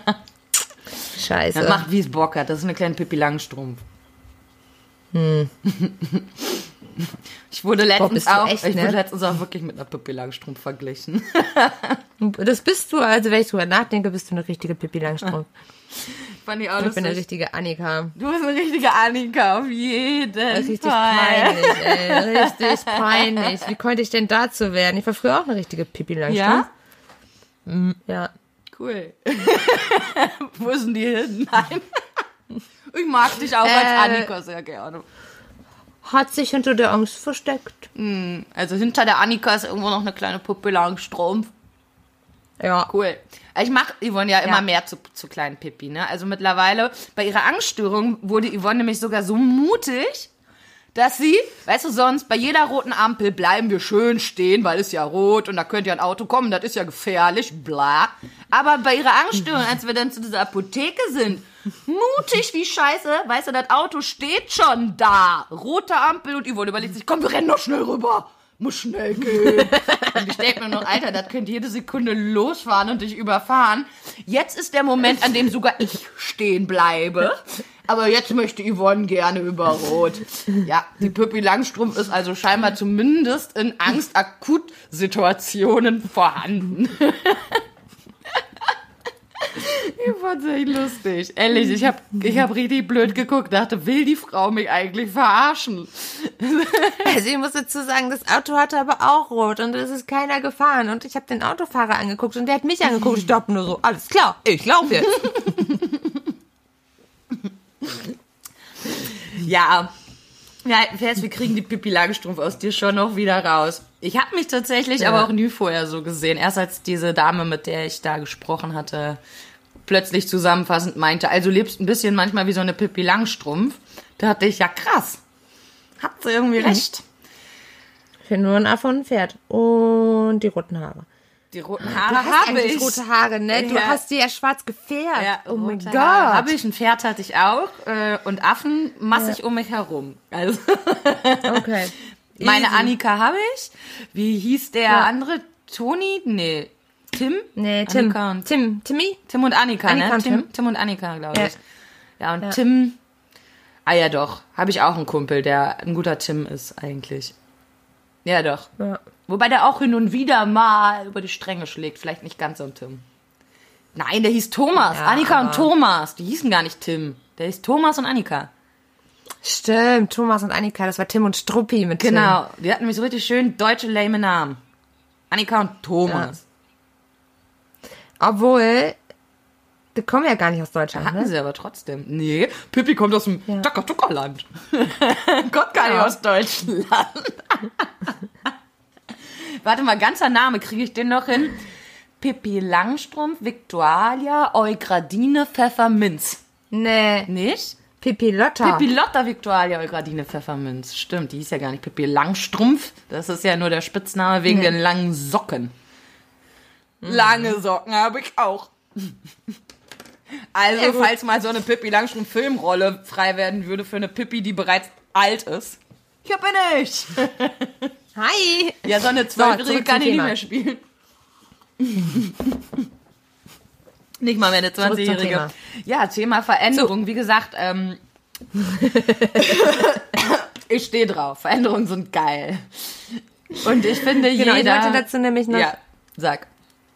Scheiße. Das macht, wie es Bock hat. Das ist eine kleine Pippi Langstrumpf. *laughs* Ich wurde letztens du auch, echt, ich ne? wurde letztens auch wirklich mit einer Pippi Langstrumpf verglichen. *laughs* Das bist du, also wenn ich drüber nachdenke, bist du eine richtige Pippi Langstrumpf. Fand ich auch Ich bin eine richtige Annika. Du bist eine richtige Annika, auf jeden Richtig Fall. peinlich, ey. *laughs* Richtig peinlich. Wie konnte ich denn dazu werden? Ich war früher auch eine richtige Pippi Langstrumpf. Ja? Ja. Cool. *laughs* Wo sind die hin? Nein. Ich mag dich auch als Äh. Annika sehr gerne. Hat sich hinter der Angst versteckt. Also hinter der Annika ist irgendwo noch eine kleine Puppe Langstrumpf. Ja. Cool. Ich mache Yvonne ja immer Ja. mehr zu, zu kleinen Pippi, ne? Also mittlerweile, bei ihrer Angststörung wurde Yvonne nämlich sogar so mutig, dass sie, weißt du, sonst bei jeder roten Ampel bleiben wir schön stehen, weil es ja rot und da könnte ja ein Auto kommen, das ist ja gefährlich, bla. Aber bei ihrer Angststörung, als wir dann zu dieser Apotheke sind, mutig wie scheiße, weißt du, das Auto steht schon da. Rote Ampel und Yvonne überlegt sich, komm, wir rennen noch schnell rüber. Muss schnell gehen. *laughs* Und ich denke mir noch, Alter, das könnte jede Sekunde losfahren und dich überfahren. Jetzt ist der Moment, an dem sogar ich stehen bleibe. Aber jetzt möchte Yvonne gerne über Rot. Ja, die Pippi Langstrumpf ist also scheinbar zumindest in Angst-Akut-Situationen vorhanden. *laughs* Ich fand's echt lustig. Ehrlich, ich hab, ich hab richtig blöd geguckt, dachte, will die Frau mich eigentlich verarschen? *laughs* Also ich muss dazu sagen, das Auto hatte aber auch rot und es ist keiner gefahren. Und ich habe den Autofahrer angeguckt und der hat mich angeguckt. Ich dachte nur so, alles klar, ich laufe jetzt. *laughs* Ja. Wir halten fest, wir kriegen die Pippi Langstrumpf aus dir schon noch wieder raus. Ich habe mich tatsächlich Ja. aber auch nie vorher so gesehen. Erst als diese Dame, mit der ich da gesprochen hatte, plötzlich zusammenfassend meinte, also lebst ein bisschen manchmal wie so eine Pippi Langstrumpf. Da dachte ich, ja krass. Hat sie irgendwie recht. Ich bin nur ein Affe und ein Pferd. Und die roten Haare. Die roten Du Haare hast habe ich. rote Haare, ne? Du Ja. hast die ja schwarz gefärbt. Ja, oh mein Gott. Haare Habe ich, ein Pferd hatte ich auch äh, und Affen massig um mich herum. Also *laughs* Okay. *laughs* meine. Annika habe ich. Wie hieß der Ja. andere? Toni? Nee. Tim? Nee, Tim. Annika und, Tim. Timmy? Tim und Annika, Annika ne? und Tim, Tim. Tim und Annika, glaube Ja. ich. Ja, und Ja. Tim. Ah ja, doch. Habe ich auch einen Kumpel, der ein guter Tim ist eigentlich. Ja, doch. Ja. Wobei der auch hin und wieder mal über die Stränge schlägt. Vielleicht nicht ganz so ein Tim. Nein, der hieß Thomas. Ja, Annika und Thomas. Die hießen gar nicht Tim. Der hieß Thomas und Annika. Stimmt, Thomas und Annika, das war Tim und Struppi mit Tim. Genau. Die hatten nämlich so richtig schön deutsche lame Namen. Annika und Thomas. Obwohl, die kommen ja gar nicht aus Deutschland, Hatten ne? sie aber trotzdem. Nee, Pippi kommt aus dem Ja. Tucker-Tucker-Land. Kommt *laughs* gar nicht Ja. aus Deutschland. *laughs* Warte mal, ganzer Name, kriege ich den noch hin? Pippi Langstrumpf, Victualia, Eugradine, Pfefferminz. Nee, Nicht? Pippi Lotta. Pippi Lotta, Victualia, Eugradine, Pfefferminz. Stimmt, die hieß ja gar nicht Pippi Langstrumpf. Das ist ja nur der Spitzname wegen Nee. den langen Socken. Lange Socken habe ich auch. Also, falls mal so eine Pippi Langstrumpf Filmrolle frei werden würde für eine Pippi, die bereits alt ist. Hier bin ich. *laughs* Hi. Ja, so eine Zwölfjährige zum kann ich nicht mehr spielen. *laughs* nicht mal mehr eine Zurück zum 20-Jährige. Thema. Ja, Thema Veränderung. Wie gesagt, ähm, *laughs* ich stehe drauf. Veränderungen sind geil. Und ich finde, Genau, ich jeder... wollte dazu nämlich noch, Ja, sag.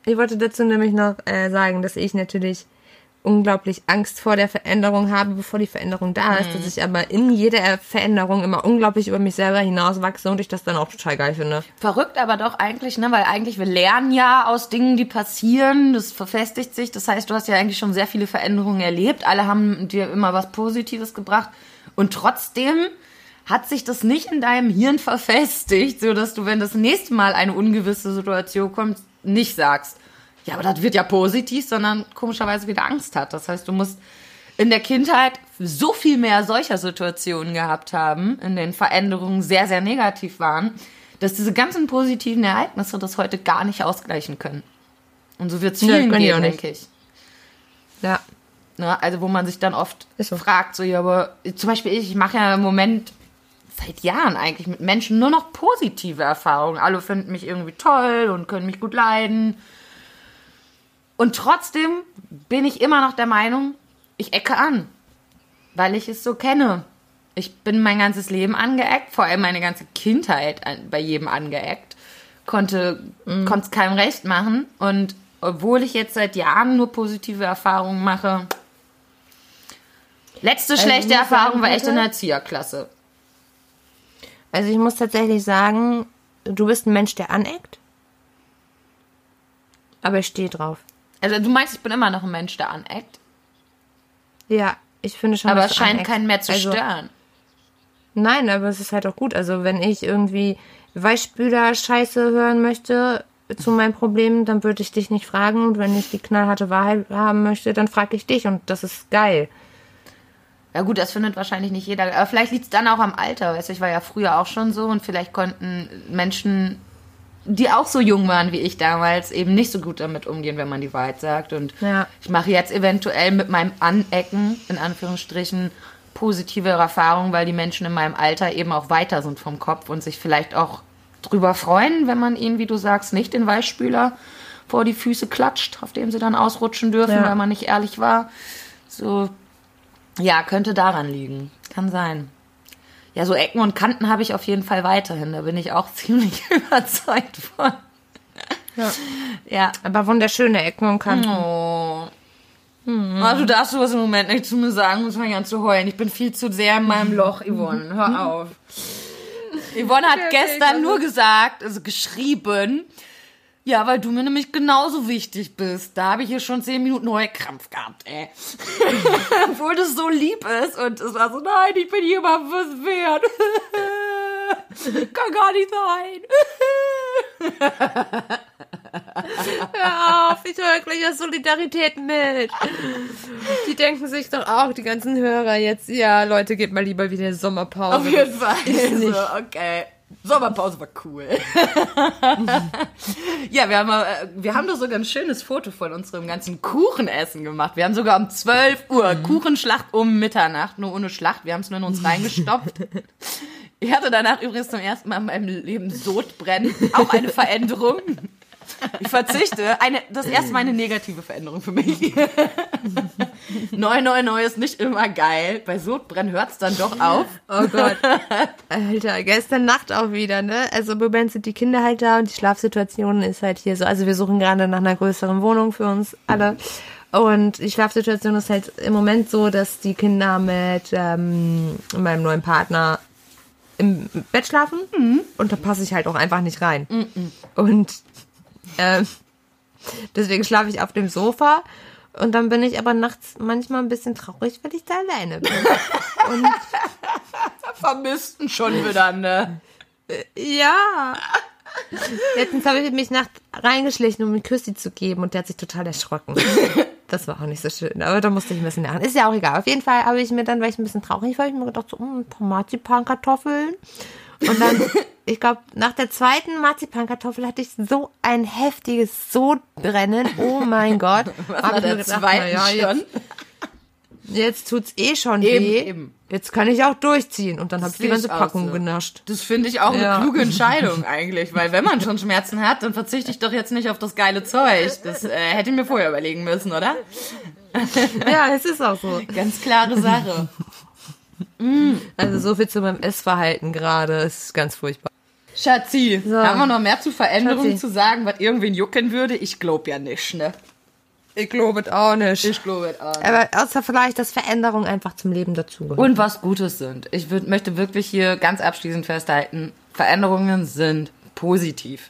Ich wollte dazu nämlich noch äh, sagen, dass ich natürlich unglaublich Angst vor der Veränderung habe, bevor die Veränderung da ist, dass ich aber in jeder Veränderung immer unglaublich über mich selber hinauswachse und ich das dann auch total geil finde. Verrückt aber doch eigentlich, ne? Weil eigentlich, wir lernen ja aus Dingen, die passieren. Das verfestigt sich. Das heißt, du hast ja eigentlich schon sehr viele Veränderungen erlebt. Alle haben dir immer was Positives gebracht. Und trotzdem hat sich das nicht in deinem Hirn verfestigt, so dass du, wenn das nächste Mal eine ungewisse Situation kommt, nicht sagst, Ja, aber das wird ja positiv, sondern komischerweise wieder Angst hat. Das heißt, du musst in der Kindheit so viel mehr solcher Situationen gehabt haben, in denen Veränderungen sehr, sehr negativ waren, dass diese ganzen positiven Ereignisse das heute gar nicht ausgleichen können. Und so wird es Ja, vielen die gehen, denke ich. Ja. Ne? Also wo man sich dann oft so. fragt, so ja, aber zum Beispiel ich, ich mache ja im Moment seit Jahren eigentlich mit Menschen nur noch positive Erfahrungen. Alle finden mich irgendwie toll und können mich gut leiden. Und trotzdem bin ich immer noch der Meinung, ich ecke an, weil ich es so kenne. Ich bin mein ganzes Leben angeeckt, vor allem meine ganze Kindheit bei jedem angeeckt. Konnte konnte es keinem recht machen. Und obwohl ich jetzt seit Jahren nur positive Erfahrungen mache, letzte Also schlechte Erfahrung war echt in der Erzieherklasse. Also ich muss tatsächlich sagen, du bist ein Mensch, der aneckt. Aber ich stehe drauf. Also du meinst, ich bin immer noch ein Mensch, der aneckt, Ja, ich finde schon. aber dass es scheint aneckst. keinen mehr zu also, stören. Nein, aber es ist halt auch gut. Also wenn ich irgendwie Weichspüler-Scheiße hören möchte zu meinem Problem, dann würde ich dich nicht fragen. Und wenn ich die knallharte Wahrheit haben möchte, dann frage ich dich. Und das ist geil. Ja gut, das findet wahrscheinlich nicht jeder. Aber vielleicht liegt es dann auch am Alter. Weißt du, ich war ja früher auch schon so und vielleicht konnten Menschen, die auch so jung waren wie ich damals, eben nicht so gut damit umgehen, wenn man die Wahrheit sagt. Und Ja. ich mache jetzt eventuell mit meinem Anecken, in Anführungsstrichen, positive Erfahrungen, weil die Menschen in meinem Alter eben auch weiter sind vom Kopf und sich vielleicht auch drüber freuen, wenn man ihnen, wie du sagst, nicht den Weichspüler vor die Füße klatscht, auf dem sie dann ausrutschen dürfen, Ja. weil man nicht ehrlich war. So, ja, könnte daran liegen. Kann sein. Ja, so Ecken und Kanten habe ich auf jeden Fall weiterhin. Da bin ich auch *laughs* ziemlich überzeugt von. Ja. Ja. Aber wunderschöne Ecken und Kanten. Oh. Ah, du darfst sowas im Moment nicht zu mir sagen, muss man ganz zu heulen. Ich bin viel zu sehr in meinem Loch, Yvonne. Hör auf. *laughs* Yvonne hat gestern nur gesagt, also geschrieben, ja, weil du mir nämlich genauso wichtig bist. Da habe ich hier schon zehn Minuten Heulkrampf gehabt, ey. *laughs* Obwohl das so lieb ist und es war so, nein, ich bin jemandem was wert. *laughs* Kann gar nicht sein. *laughs* Hör auf, ich höre gleich aus Solidarität mit. Die denken sich doch auch, die ganzen Hörer jetzt, ja, Leute, geht mal lieber wieder Sommerpause. Auf jeden Fall. ist nicht. So, okay. Sommerpause war cool. *laughs* ja, wir haben, äh, wir haben doch sogar ein schönes Foto von unserem ganzen Kuchenessen gemacht. Wir haben sogar um 12 Uhr Kuchenschlacht um Mitternacht, nur ohne Schlacht. Wir haben es nur in uns reingestopft. *laughs* Ich hatte danach übrigens zum ersten Mal in meinem Leben Sodbrennen. Auch eine Veränderung. Ich verzichte. Eine, das erste Mal eine negative Veränderung für mich. *laughs* neu, neu, neu ist nicht immer geil. Bei Sodbrennen hört es dann doch auf. Oh Gott. Alter, gestern Nacht auch wieder, ne? Also im Moment sind die Kinder halt da und die Schlafsituation ist halt hier so. Also wir suchen gerade nach einer größeren Wohnung für uns alle. Und die Schlafsituation ist halt im Moment so, dass die Kinder mit ähm, meinem neuen Partner im Bett schlafen. Und da passe ich halt auch einfach nicht rein. Und ähm, deswegen schlafe ich auf dem Sofa. Und dann bin ich aber nachts manchmal ein bisschen traurig, weil ich da alleine bin. *laughs* Und Vermissten schon wieder, ne? Ja. Letztens habe ich mich nachts reingeschlichen, um ihm Küssi zu geben und der hat sich total erschrocken. *laughs* Das war auch nicht so schön, aber da musste ich ein bisschen lachen. Ist ja auch egal. Auf jeden Fall habe ich mir dann, weil ich ein bisschen traurig war, ich mir gedacht, so, ein paar Marzipankartoffeln. Und dann, ich glaube, nach der zweiten Marzipankartoffel hatte ich so ein heftiges Sodbrennen. Oh mein *laughs* Gott. Was Hab ich der gedacht, zweiten ja, schon? Jetzt, jetzt tut's eh schon Eben, weh. eben. Jetzt kann ich auch durchziehen. Und dann habe ich die ganze Packung so. genascht. Das finde ich auch Ja. eine kluge Entscheidung eigentlich, weil wenn man schon Schmerzen hat, dann verzichte ich doch jetzt nicht auf das geile Zeug. Das äh, hätte ich mir vorher überlegen müssen, oder? Ja, es ist auch so. Ganz klare Sache. *laughs* Also so viel zu meinem Essverhalten gerade. Es ist ganz furchtbar. Schatzi, So. haben wir noch mehr zu Veränderungen Schatzi. zu sagen, was irgendwen jucken würde? Ich glaube ja nicht, ne? Ich glaube es auch nicht. Ich glaube auch nicht. Aber außer vielleicht, dass Veränderungen einfach zum Leben dazugehören. Und was Gutes sind. Ich würd, möchte wirklich hier ganz abschließend festhalten, Veränderungen sind positiv.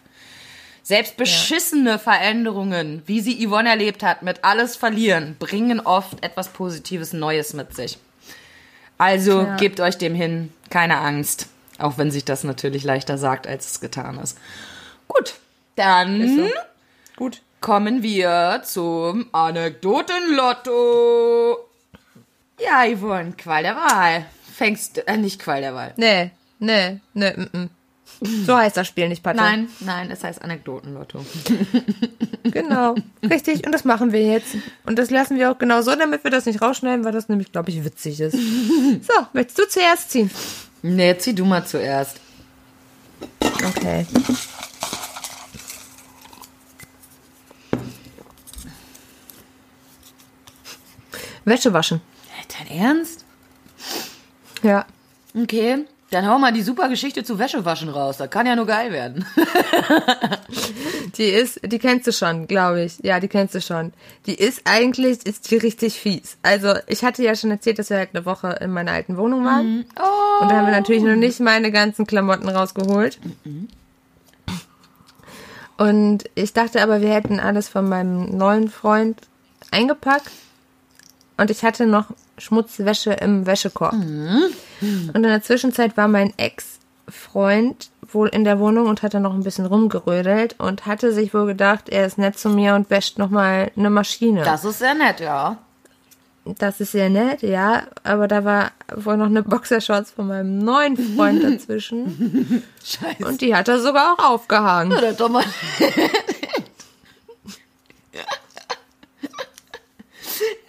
Selbst beschissene Veränderungen, wie sie Yvonne erlebt hat, mit alles verlieren, bringen oft etwas Positives Neues mit sich. Also Ja. gebt euch dem hin, keine Angst. Auch wenn sich das natürlich leichter sagt, als es getan ist. Gut, dann so. Gut. kommen wir zum Anekdotenlotto. Ja, Yvonne, Qual der Wahl. Fängst, äh, nicht Qual der Wahl. Nee, nee, nee, mm, mm. So heißt das Spiel nicht, Patte. Nein, nein, es heißt Anekdotenlotto. *laughs* Genau, richtig. Und das machen wir jetzt. Und das lassen wir auch genau so, damit wir das nicht rausschneiden, weil das nämlich, glaube ich, witzig ist. *laughs* So, möchtest du zuerst ziehen? Nee, zieh du mal zuerst. Okay. Wäsche waschen. Dein Ernst? Ja. Okay, dann hau mal die super Geschichte zu Wäschewaschen raus. Das kann ja nur geil werden. *laughs* Die ist, die kennst du schon, glaube ich. Ja, die kennst du schon. Die ist eigentlich, ist die richtig fies. Also, ich hatte ja schon erzählt, dass wir halt eine Woche in meiner alten Wohnung waren. Oh. Und da haben wir natürlich noch nicht meine ganzen Klamotten rausgeholt. Und ich dachte aber, wir hätten alles von meinem neuen Freund eingepackt. Und ich hatte noch Schmutzwäsche im Wäschekorb. Und in der Zwischenzeit war mein Ex-Freund wohl in der Wohnung und hat dann noch ein bisschen rumgerödelt und hatte sich wohl gedacht, er ist nett zu mir und wäscht nochmal eine Maschine. Das ist sehr nett, ja. Das ist sehr nett, ja, aber da war wohl noch eine Boxershorts von meinem neuen Freund *laughs* dazwischen Scheiße. und die hat er sogar auch aufgehangen. Oder doch mal. *laughs*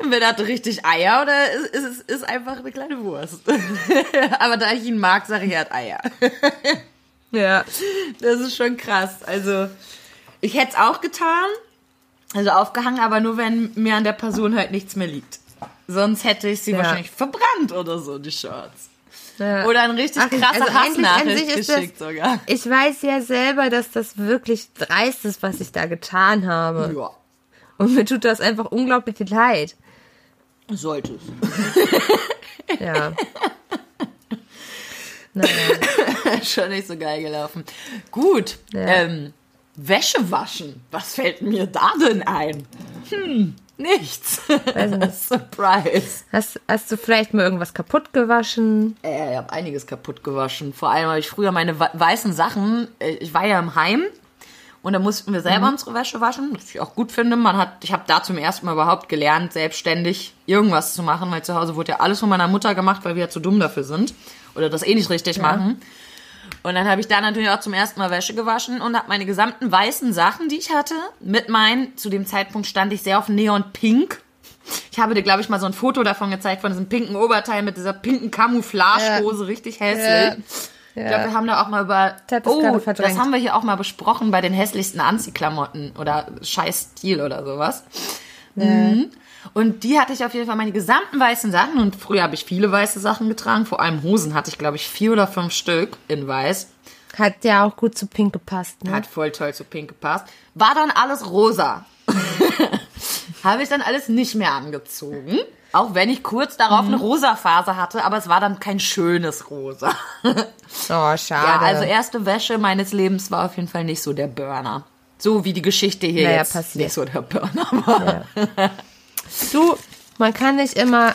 Wird das richtig Eier oder ist ist es ist einfach eine kleine Wurst? *laughs* Aber da ich ihn mag, sage ich, er hat Eier. *laughs* Ja. Das ist schon krass. Also, ich hätte es auch getan. Also aufgehangen, aber nur wenn mir an der Person halt nichts mehr liegt. Sonst hätte ich sie Ja. wahrscheinlich verbrannt oder so, die Shorts. ja. Oder ein richtig Ach, krasse also Hassnachricht ist das- geschickt sogar. Ich weiß ja selber, dass das wirklich dreist ist, was ich da getan habe. Ja, Und mir tut das einfach unglaublich leid. Sollte es. *laughs* Ja. naja. *laughs* Schon nicht so geil gelaufen. Gut, Ja. ähm, Wäsche waschen. Was fällt mir da denn ein? Hm, nichts. *laughs* Surprise. Hast, hast du vielleicht mal irgendwas kaputt gewaschen? Äh, ich habe einiges kaputt gewaschen. Vor allem habe ich früher meine we- weißen Sachen. äh, Ich war ja im Heim und da mussten wir selber unsere Wäsche waschen, was ich auch gut finde. Man hat, ich habe da zum ersten Mal überhaupt gelernt, selbstständig irgendwas zu machen, weil zu Hause wurde ja alles von meiner Mutter gemacht, weil wir ja zu dumm dafür sind oder das eh nicht richtig machen. Und dann habe ich da natürlich auch zum ersten Mal Wäsche gewaschen und habe meine gesamten weißen Sachen, die ich hatte, mit meinen, zu dem Zeitpunkt stand ich sehr auf Neon Pink. Ich habe dir, glaube ich, mal so ein Foto davon gezeigt, von diesem pinken Oberteil mit dieser pinken Camouflagehose, richtig hässlich. Ich glaube, wir haben da auch mal über. Oh, das haben wir hier auch mal besprochen bei den hässlichsten Anziehklamotten oder scheiß Stil oder sowas. Mhm. Und die hatte ich auf jeden Fall meine gesamten weißen Sachen. Und früher habe ich viele weiße Sachen getragen. Vor allem Hosen hatte ich, glaube ich, vier oder fünf Stück in weiß. Hat ja auch gut zu Pink gepasst, ne? Hat voll toll zu Pink gepasst. War dann alles rosa. *laughs* Habe ich dann alles nicht mehr angezogen. Auch wenn ich kurz darauf Mhm. eine rosa Phase hatte, aber es war dann kein schönes Rosa. *laughs* Oh, schade. Ja, also erste Wäsche meines Lebens war auf jeden Fall nicht so der Burner. So wie die Geschichte hier Naja, jetzt passiert. nicht so der Burner war. Du, man kann nicht immer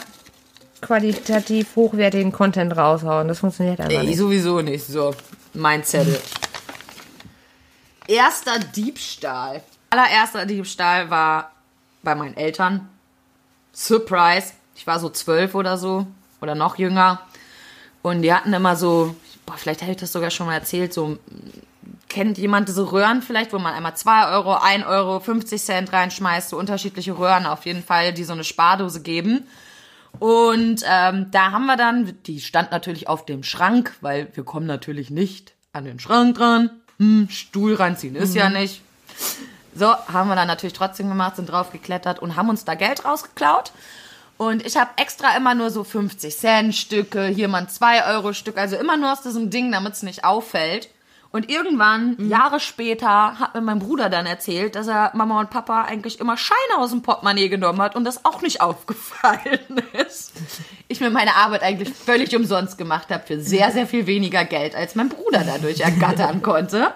qualitativ hochwertigen Content raushauen. Das funktioniert einfach Nee, nicht. sowieso nicht. So, mein Zettel. Erster Diebstahl. Allererster Diebstahl war bei meinen Eltern. Surprise. Ich war so zwölf oder so. Oder noch jünger. Und die hatten immer so, boah, vielleicht hätte ich das sogar schon mal erzählt, so, kennt jemand diese Röhren vielleicht, wo man einmal 2 Euro, 1 Euro, 50 Cent reinschmeißt, so unterschiedliche Röhren auf jeden Fall, die so eine Spardose geben. Und ähm, da haben wir dann, die stand natürlich auf dem Schrank, weil wir kommen natürlich nicht an den Schrank dran. Hm, Stuhl ranziehen ist ja nicht. So, haben wir dann natürlich trotzdem gemacht, sind drauf geklettert und haben uns da Geld rausgeklaut. Und ich habe extra immer nur so 50 Cent Stücke, hier mal ein 2 Euro Stück, also immer nur aus diesem Ding, damit es nicht auffällt. Und irgendwann, Jahre später, hat mir mein Bruder dann erzählt, dass er Mama und Papa eigentlich immer Scheine aus dem Portemonnaie genommen hat und das auch nicht *laughs* aufgefallen ist. Ich mir meine Arbeit eigentlich völlig umsonst gemacht habe für sehr, sehr viel weniger Geld, als mein Bruder dadurch ergattern konnte.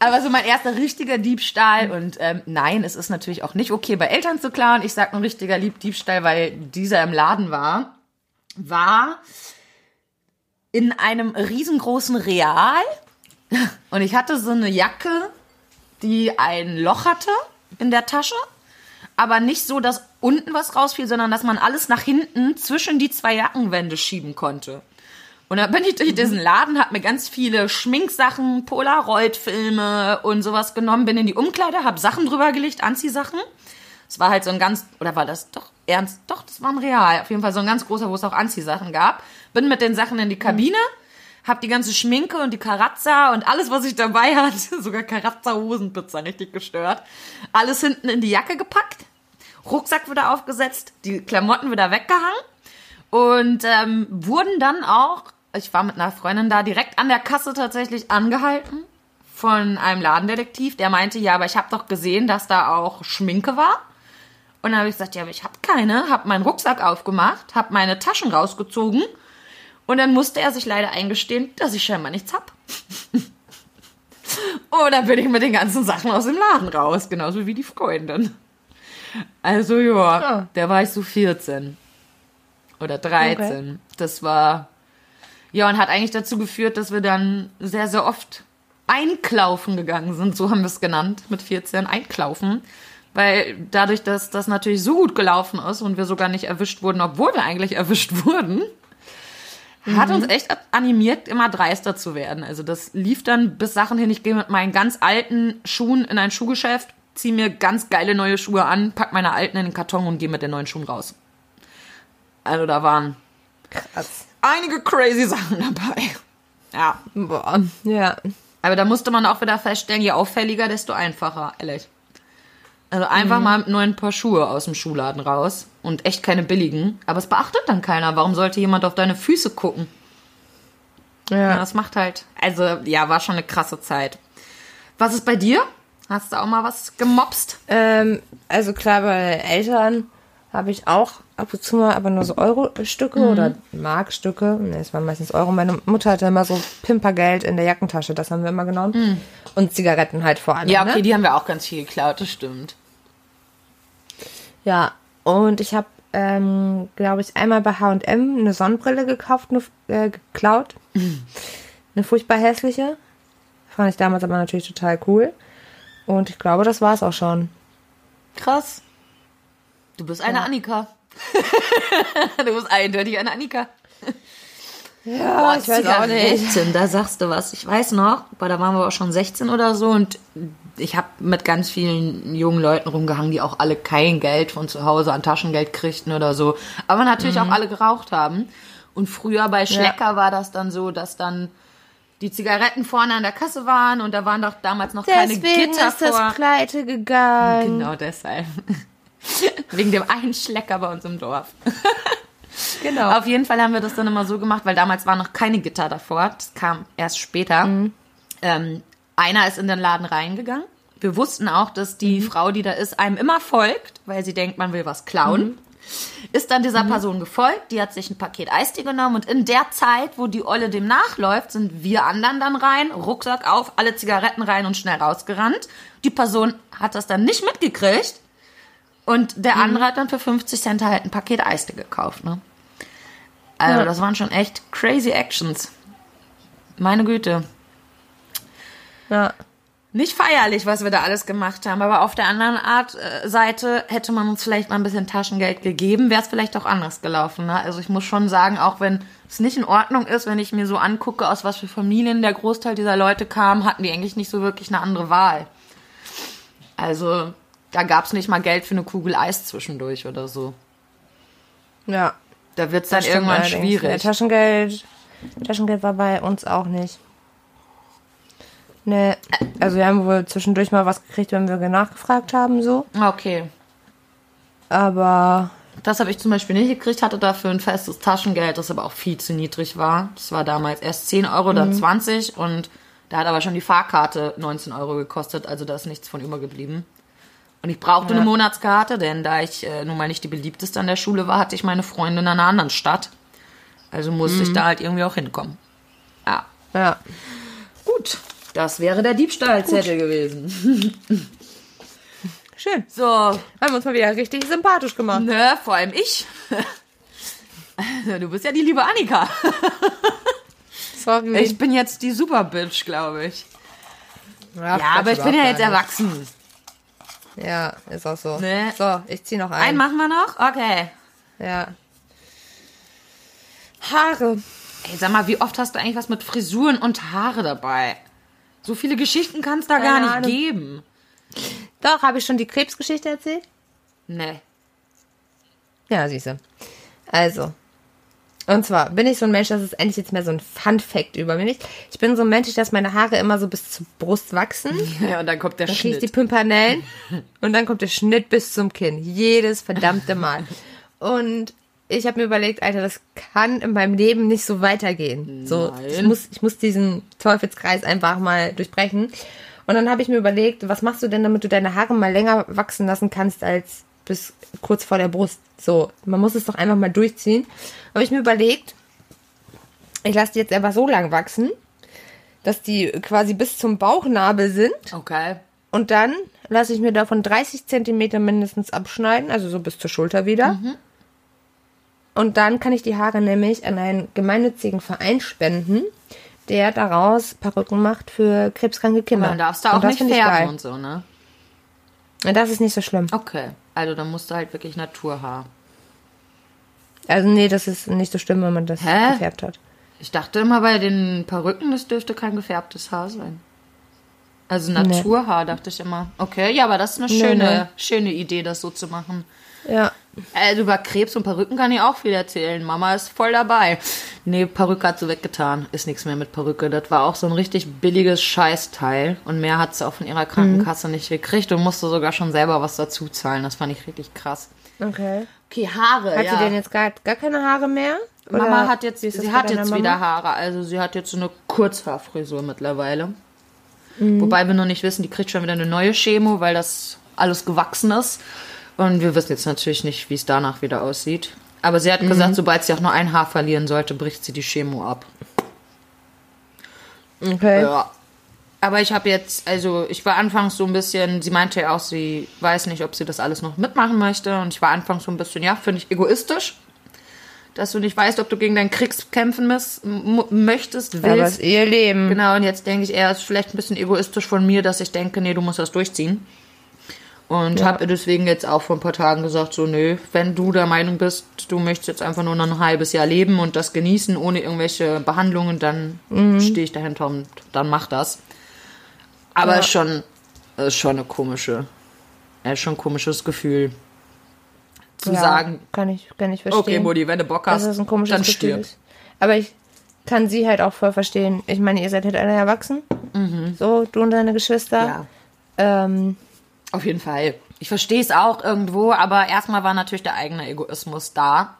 Aber so mein erster richtiger Diebstahl und ähm, nein, es ist natürlich auch nicht okay, bei Eltern zu klauen. Ich sag nur richtiger Diebstahl, weil dieser im Laden war, war in einem riesengroßen Real und ich hatte so eine Jacke die ein Loch hatte in der Tasche, aber nicht so, dass unten was rausfiel, sondern dass man alles nach hinten zwischen die zwei Jackenwände schieben konnte. Und dann bin ich durch diesen Laden, hab mir ganz viele Schminksachen, Polaroid-Filme und sowas genommen, bin in die Umkleide, hab Sachen drüber gelegt, Anziehsachen. Es war halt so ein ganz, oder war das doch ernst? Doch, das war ein Real. Auf jeden Fall so ein ganz großer, wo es auch Anziehsachen gab. Bin mit den Sachen in die Kabine, hab die ganze Schminke und die Karazza und alles, was ich dabei hatte, *laughs* sogar Karazza-Hosenpizza, richtig gestört, alles hinten in die Jacke gepackt, Rucksack wieder aufgesetzt, die Klamotten wieder weggehangen und ähm, wurden dann auch, ich war mit einer Freundin da, direkt an der Kasse tatsächlich angehalten von einem Ladendetektiv, der meinte, ja, aber ich habe doch gesehen, dass da auch Schminke war. Und dann habe ich gesagt, ja, aber ich habe keine, habe meinen Rucksack aufgemacht, habe meine Taschen rausgezogen und dann musste er sich leider eingestehen, dass ich scheinbar nichts hab. und *laughs* dann bin ich mit den ganzen Sachen aus dem Laden raus, genauso wie die Freundin. Also ja, Ja. da war ich so 14 oder 13. Okay. Das war ja und hat eigentlich dazu geführt, dass wir dann sehr sehr oft einklaufen gegangen sind, so haben wir es genannt mit 14 einklaufen, weil dadurch, dass das natürlich so gut gelaufen ist und wir sogar nicht erwischt wurden, obwohl wir eigentlich *laughs* erwischt wurden, hat uns echt animiert, immer dreister zu werden. Also das lief dann bis Sachen hin, ich gehe mit meinen ganz alten Schuhen in ein Schuhgeschäft, ziehe mir ganz geile neue Schuhe an, pack meine alten in den Karton und gehe mit den neuen Schuhen raus. Also da waren Krass. Einige crazy *laughs* Sachen dabei. Ja. Boah. Ja. Aber da musste man auch wieder feststellen, je auffälliger, desto einfacher, ehrlich. Also einfach mal mit neuen Paar Schuhe aus dem Schuhladen raus und echt keine billigen. Aber es beachtet dann keiner. Warum sollte jemand auf deine Füße gucken? Ja, Ja. das macht halt. Also, ja, war schon eine krasse Zeit. Was ist bei dir? Hast du auch mal was gemobst? Ähm, also klar, bei Eltern habe ich auch ab und zu mal aber nur so Euro-Stücke oder Markstücke. Es waren meistens Euro. Meine Mutter hatte immer so Pimpergeld in der Jackentasche, das haben wir immer genommen. Und Zigaretten halt vor allem. Ja, okay, ne? die haben wir auch ganz viel geklaut, das stimmt. Ja, und ich habe, ähm, glaube ich, einmal bei H&M eine Sonnenbrille gekauft, eine, äh, geklaut. eine furchtbar hässliche. Fand ich damals aber natürlich total cool. Und ich glaube, das war es auch schon. Krass. Du bist eine Annika. *laughs* du bist eindeutig eine Annika. Ja, ich weiß auch nicht. Da sagst du was. Ich weiß noch, boah, da waren wir auch schon 16 oder so und ich habe mit ganz vielen jungen Leuten rumgehangen, die auch alle kein Geld von zu Hause an Taschengeld kriegten oder so. Aber natürlich auch alle geraucht haben. Und früher bei Schlecker war das dann so, dass dann die Zigaretten vorne an der Kasse waren und da waren doch damals noch keine Deswegen Gitter ist das vor. pleite gegangen. Genau deshalb. *laughs* Wegen dem einen Schlecker bei uns im Dorf. *laughs* Genau. Auf jeden Fall haben wir das dann immer so gemacht, weil damals waren noch keine Gitter davor. Das kam erst später. Ähm, einer ist in den Laden reingegangen. Wir wussten auch, dass die Frau, die da ist, einem immer folgt, weil sie denkt, man will was klauen. Ist dann dieser Person gefolgt, die hat sich ein Paket Eistee genommen und in der Zeit, wo die Olle dem nachläuft, sind wir anderen dann rein, Rucksack auf, alle Zigaretten rein und schnell rausgerannt. Die Person hat das dann nicht mitgekriegt und der andere hat dann für 50 Cent halt ein Paket Eistee gekauft, ne? Also, Ja. das waren schon echt crazy Actions. Meine Güte. Ja. Nicht feierlich, was wir da alles gemacht haben, aber auf der anderen Art äh, Seite hätte man uns vielleicht mal ein bisschen Taschengeld gegeben, wäre es vielleicht auch anders gelaufen. Ne? Also ich muss schon sagen, auch wenn es nicht in Ordnung ist, wenn ich mir so angucke, aus was für Familien der Großteil dieser Leute kam, hatten die eigentlich nicht so wirklich eine andere Wahl. Also da gab es nicht mal Geld für eine Kugel Eis zwischendurch oder so. Ja. Da wird es dann irgendwann. Ja, schwierig. Taschengeld, Taschengeld war bei uns auch nicht. Nee, also wir haben wohl zwischendurch mal was gekriegt, wenn wir nachgefragt haben, so. Okay. Aber Das habe ich zum Beispiel nicht gekriegt, hatte dafür ein festes Taschengeld, das aber auch viel zu niedrig war. Das war damals erst 10 Euro oder 20 und da hat aber schon die Fahrkarte 19 Euro gekostet, also da ist nichts von übergeblieben. Und ich brauchte Ja. eine Monatskarte, denn da ich äh, nun mal nicht die beliebteste an der Schule war, hatte ich meine Freundin in einer anderen Stadt. Also musste ich da halt irgendwie auch hinkommen. Ja, ja. gut. Das wäre der Diebstahlzettel gewesen. *laughs* Schön. So, Haben wir uns mal wieder richtig sympathisch gemacht. ne, vor allem ich. *laughs* Du bist ja die liebe Annika. *laughs* Sorry. Ich bin jetzt die Superbitch, glaube ich. Ja, aber ich bin ja jetzt erwachsen. Ja, ist auch so. Nee. So, ich zieh noch Einen ein. machen wir noch? Okay. Ja. Haare. Ey, sag mal, wie oft hast du eigentlich was mit Frisuren und Haare dabei? So viele Geschichten kann es da gar Keine nicht Ahnung. geben. Doch, habe ich schon die Krebsgeschichte erzählt? Nee. Ja, siehste. Also. Und zwar bin ich so ein Mensch, das ist endlich jetzt mehr so ein Fun-Fact über mich. Ich bin so ein Mensch, dass meine Haare immer so bis zur Brust wachsen. *laughs* Ja, und dann kommt der Dann kriege ich die Schnitt. Pimpanellen und dann kommt der Schnitt bis zum Kinn. Jedes verdammte Mal. Und ich habe mir überlegt, Alter, das kann in meinem Leben nicht so weitergehen. So, ich muss, ich muss diesen Teufelskreis einfach mal durchbrechen. Und dann habe ich mir überlegt, was machst du denn, damit du deine Haare mal länger wachsen lassen kannst als bis kurz vor der Brust? So, man muss es doch einfach mal durchziehen. Habe ich mir überlegt, ich lasse die jetzt einfach so lang wachsen, dass die quasi bis zum Bauchnabel sind. Okay. Und dann lasse ich mir davon 30 Zentimeter mindestens abschneiden, also so bis zur Schulter wieder. Und dann kann ich die Haare nämlich an einen gemeinnützigen Verein spenden, der daraus Perücken macht für krebskranke Kinder. Dann darfst du auch nicht färben und so, ne? Das ist nicht so schlimm. Okay. Also dann musst du halt wirklich Naturhaar. Also nee, das ist nicht so schlimm, wenn man das Hä? gefärbt hat. Ich dachte immer bei den Perücken, das dürfte kein gefärbtes Haar sein. Also Naturhaar, dachte ich immer. Okay, ja, aber das ist eine Nee, schöne, schöne Idee, das so zu machen. Ja. Also über Krebs und Perücken kann ich auch viel erzählen. Mama ist voll dabei. Nee, Perücke hat sie weggetan. Ist nichts mehr mit Perücke. Das war auch so ein richtig billiges Scheißteil. Und mehr hat sie auch von ihrer Krankenkasse nicht gekriegt und musste sogar schon selber was dazu zahlen. Das fand ich richtig krass. Okay. Okay, Haare. Hat ja. sie denn jetzt gar, gar keine Haare mehr? Mama Oder hat jetzt, sie hat jetzt Mama? wieder Haare. Also sie hat jetzt so eine Kurzhaarfrisur mittlerweile. Mhm. Wobei wir noch nicht wissen, die kriegt schon wieder eine neue Chemo, weil das alles gewachsen ist. Und wir wissen jetzt natürlich nicht, wie es danach wieder aussieht. Aber sie hat Mhm. gesagt, sobald sie auch nur ein Haar verlieren sollte, bricht sie die Chemo ab. Okay. Ja. Aber ich habe jetzt, also ich war anfangs so ein bisschen, sie meinte ja auch, sie weiß nicht, ob sie das alles noch mitmachen möchte. Und ich war anfangs so ein bisschen, ja, finde ich egoistisch. Dass du nicht weißt, ob du gegen deinen Kriegs kämpfen miss, möchtest, Aber es willst. ist ihr Leben. Genau, und jetzt denke ich eher, es ist vielleicht ein bisschen egoistisch von mir, dass ich denke, nee, du musst das durchziehen. Und Ja. habe deswegen jetzt auch vor ein paar Tagen gesagt, so, nö, wenn du der Meinung bist, du möchtest jetzt einfach nur noch ein halbes Jahr leben und das genießen ohne irgendwelche Behandlungen, dann Mhm. stehe ich dahinter und dann mach das. Aber Ja. schon, ist schon eine komische, ist schon ein komisches Gefühl. Zu Ja, sagen, Kann ich, kann ich verstehen. okay, Mutti, wenn du Bock hast, dann Gefühl stirb. ist. Aber ich kann sie halt auch voll verstehen. Ich meine, ihr seid halt alle erwachsen. So, du und deine Geschwister. Mhm. Ja. Ähm, Auf jeden Fall. Ich verstehe es auch irgendwo, aber erstmal war natürlich der eigene Egoismus da.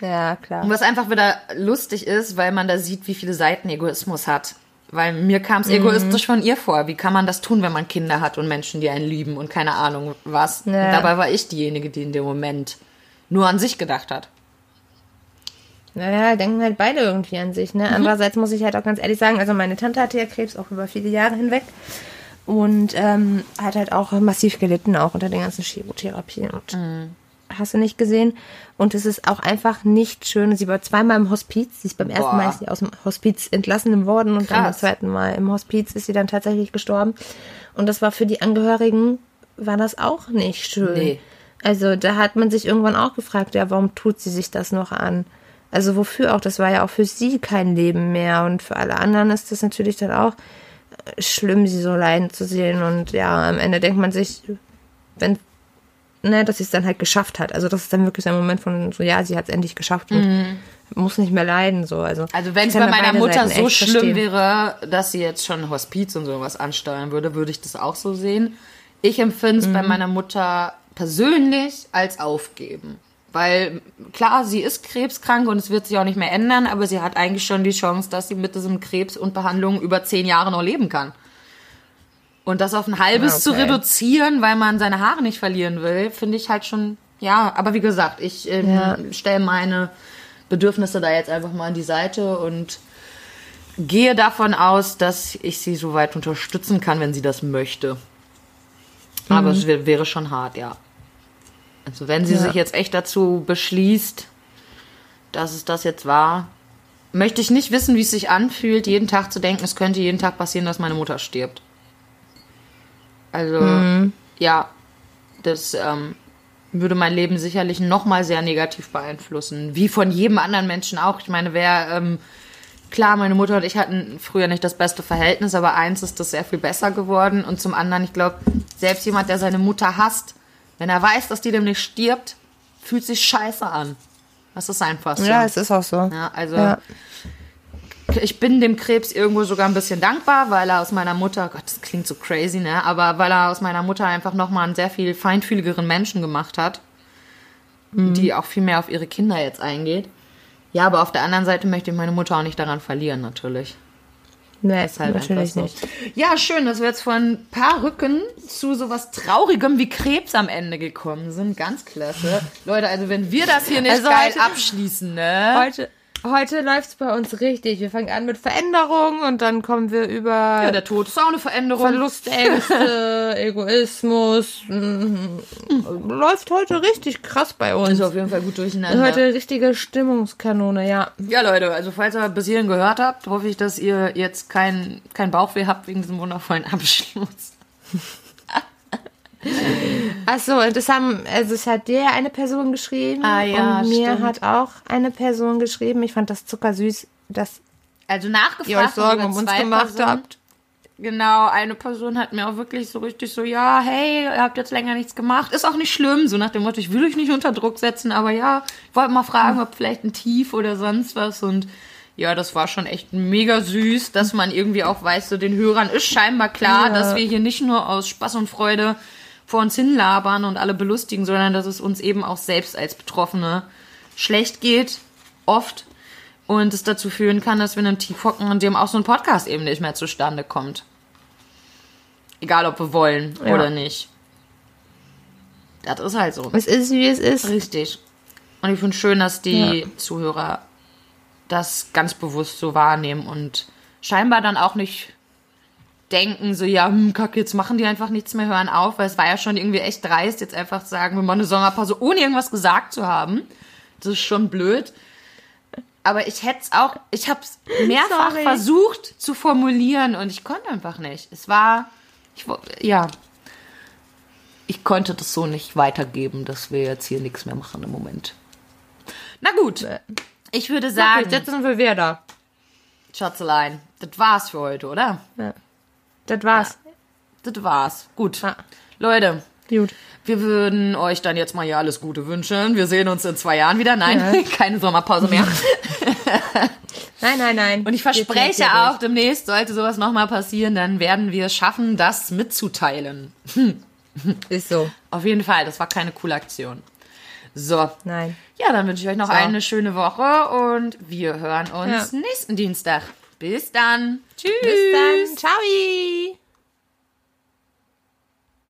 ja, klar. Und was einfach wieder lustig ist, weil man da sieht, wie viele Seiten Egoismus hat. Weil mir kam es egoistisch von ihr vor. Wie kann man das tun, wenn man Kinder hat und Menschen, die einen lieben und keine Ahnung was? Ja. Dabei war ich diejenige, die in dem Moment nur an sich gedacht hat. Naja, denken halt beide irgendwie an sich. Mhm. Ne? Andererseits muss ich halt auch ganz ehrlich sagen, also meine Tante hatte ja Krebs auch über viele Jahre hinweg und ähm, hat halt auch massiv gelitten, auch unter den ganzen Chemotherapien und Mhm. hast du nicht gesehen. Und es ist auch einfach nicht schön. Sie war zweimal im Hospiz. Sie ist beim ersten Boah. Mal ist sie aus dem Hospiz entlassen worden und dann beim Krass. zweiten Mal im Hospiz ist sie dann tatsächlich gestorben. Und das war für die Angehörigen, war das auch nicht schön. Nee. Also da hat man sich irgendwann auch gefragt, ja, warum tut sie sich das noch an? Also wofür auch? Das war ja auch für sie kein Leben mehr und für alle anderen ist das natürlich dann auch schlimm, sie so leiden zu sehen und ja, am Ende denkt man sich, wenn, ne, dass sie es dann halt geschafft hat. Also das ist dann wirklich so ein Moment von so, ja, sie hat es endlich geschafft und muss nicht mehr leiden, so. Also, Mhm. Also wenn es bei meiner Mutter Seiten so schlimm verstehen. wäre, dass sie jetzt schon Hospiz und sowas ansteuern würde, würde ich das auch so sehen. Ich empfinde es bei Mhm. meiner Mutter persönlich als Aufgeben. Weil klar, sie ist krebskrank und es wird sich auch nicht mehr ändern, aber sie hat eigentlich schon die Chance, dass sie mit diesem Krebs und Behandlung über zehn Jahre noch leben kann. Und das auf ein halbes Okay. zu reduzieren, weil man seine Haare nicht verlieren will, finde ich halt schon, ja, aber wie gesagt, ich ähm, Ja. stelle meine Bedürfnisse da jetzt einfach mal an die Seite und gehe davon aus, dass ich sie so weit unterstützen kann, wenn sie das möchte. Aber es wär, wäre schon hart, ja. Also wenn sie Ja. sich jetzt echt dazu beschließt, dass es das jetzt war, möchte ich nicht wissen, wie es sich anfühlt, jeden Tag zu denken, es könnte jeden Tag passieren, dass meine Mutter stirbt. Also, ja, das ähm, würde mein Leben sicherlich nochmal sehr negativ beeinflussen. Wie von jedem anderen Menschen auch. Ich meine, wer, ähm, klar, meine Mutter und ich hatten früher nicht das beste Verhältnis, aber eins ist das sehr viel besser geworden. Und zum anderen, ich glaube, selbst jemand, der seine Mutter hasst, wenn er weiß, dass die demnächst stirbt, fühlt sich scheiße an. Das ist einfach so. Ja, es ist auch so. Ja, also Ja. ich bin dem Krebs irgendwo sogar ein bisschen dankbar, weil er aus meiner Mutter, Gott, das klingt so crazy, ne? Aber weil er aus meiner Mutter einfach nochmal einen sehr viel feinfühligeren Menschen gemacht hat, Mhm. die auch viel mehr auf ihre Kinder jetzt eingeht. Ja, aber auf der anderen Seite möchte ich meine Mutter auch nicht daran verlieren, natürlich. Nee, Ist halt natürlich einfach nicht. so. Ja, schön, dass wir jetzt von ein paar Rücken zu sowas Traurigem wie Krebs am Ende gekommen sind. Ganz klasse. Leute, also wenn wir das hier nicht Also geil heute- abschließen, ne? Heute, heute läuft's bei uns richtig. Wir fangen an mit Veränderungen und dann kommen wir über Ja, der Tod ist auch eine Veränderung. Verlustängste, *laughs* Egoismus. Mhm. Läuft heute richtig krass bei uns. Ist auf jeden Fall gut durcheinander. Heute richtige Stimmungskanone, ja. Ja, Leute, also falls ihr bis hierhin gehört habt, hoffe ich, dass ihr jetzt kein, kein Bauchweh habt wegen diesem wundervollen Abschluss. Ach so, und das haben, also es hat dir eine Person geschrieben. Ah, ja, und mir stimmt. hat auch eine Person geschrieben. Ich fand das zuckersüß, dass Also nachgefragt. ihr euch Sorgen um uns gemacht Personen. habt. Genau, eine Person hat mir auch wirklich so richtig so, ja, hey, ihr habt jetzt länger nichts gemacht. Ist auch nicht schlimm, so nach dem Motto, ich will euch nicht unter Druck setzen, aber ja, ich wollte mal fragen, ob vielleicht ein Tief oder sonst was und ja, das war schon echt mega süß, dass man irgendwie auch weiß, so den Hörern ist scheinbar klar, Ja. dass wir hier nicht nur aus Spaß und Freude vor uns hinlabern und alle belustigen, sondern dass es uns eben auch selbst als Betroffene schlecht geht, oft. Und es dazu führen kann, dass wir in einem Tief hocken, in dem auch so ein Podcast eben nicht mehr zustande kommt. Egal, ob wir wollen Ja. oder nicht. Das ist halt so. es ist, wie es ist. Richtig. Und ich finde schön, dass die Ja. Zuhörer das ganz bewusst so wahrnehmen und scheinbar dann auch nicht denken, so, ja, hm, kacke, jetzt machen die einfach nichts mehr, hören auf, weil es war ja schon irgendwie echt dreist, jetzt einfach zu sagen, wir machen eine Sommerpause, ohne irgendwas gesagt zu haben. Das ist schon blöd. Aber ich hätte es auch, ich habe es mehrfach Sorry. versucht zu formulieren und ich konnte einfach nicht. Es war, ich, ja, ich konnte das so nicht weitergeben, dass wir jetzt hier nichts mehr machen im Moment. Na gut, ich würde sagen, jetzt sind wir wieder da. Schatzelein, das war's für heute, oder? Ja. Das war's. Das war's. Gut. Ja. Leute, Gut. wir würden euch dann jetzt mal hier alles Gute wünschen. Wir sehen uns in zwei Jahren wieder. Nein, *laughs* keine Sommerpause mehr. *laughs* Nein, nein, nein. Und ich verspreche hier durch. auch, demnächst sollte sowas nochmal passieren, dann werden wir es schaffen, das mitzuteilen. *laughs* Ist so. Auf jeden Fall, das war keine coole Aktion. So. Nein. Ja, dann wünsche ich euch noch So. eine schöne Woche und wir hören uns Ja. nächsten Dienstag. Bis dann. Tschüss. Bis dann. Ciao.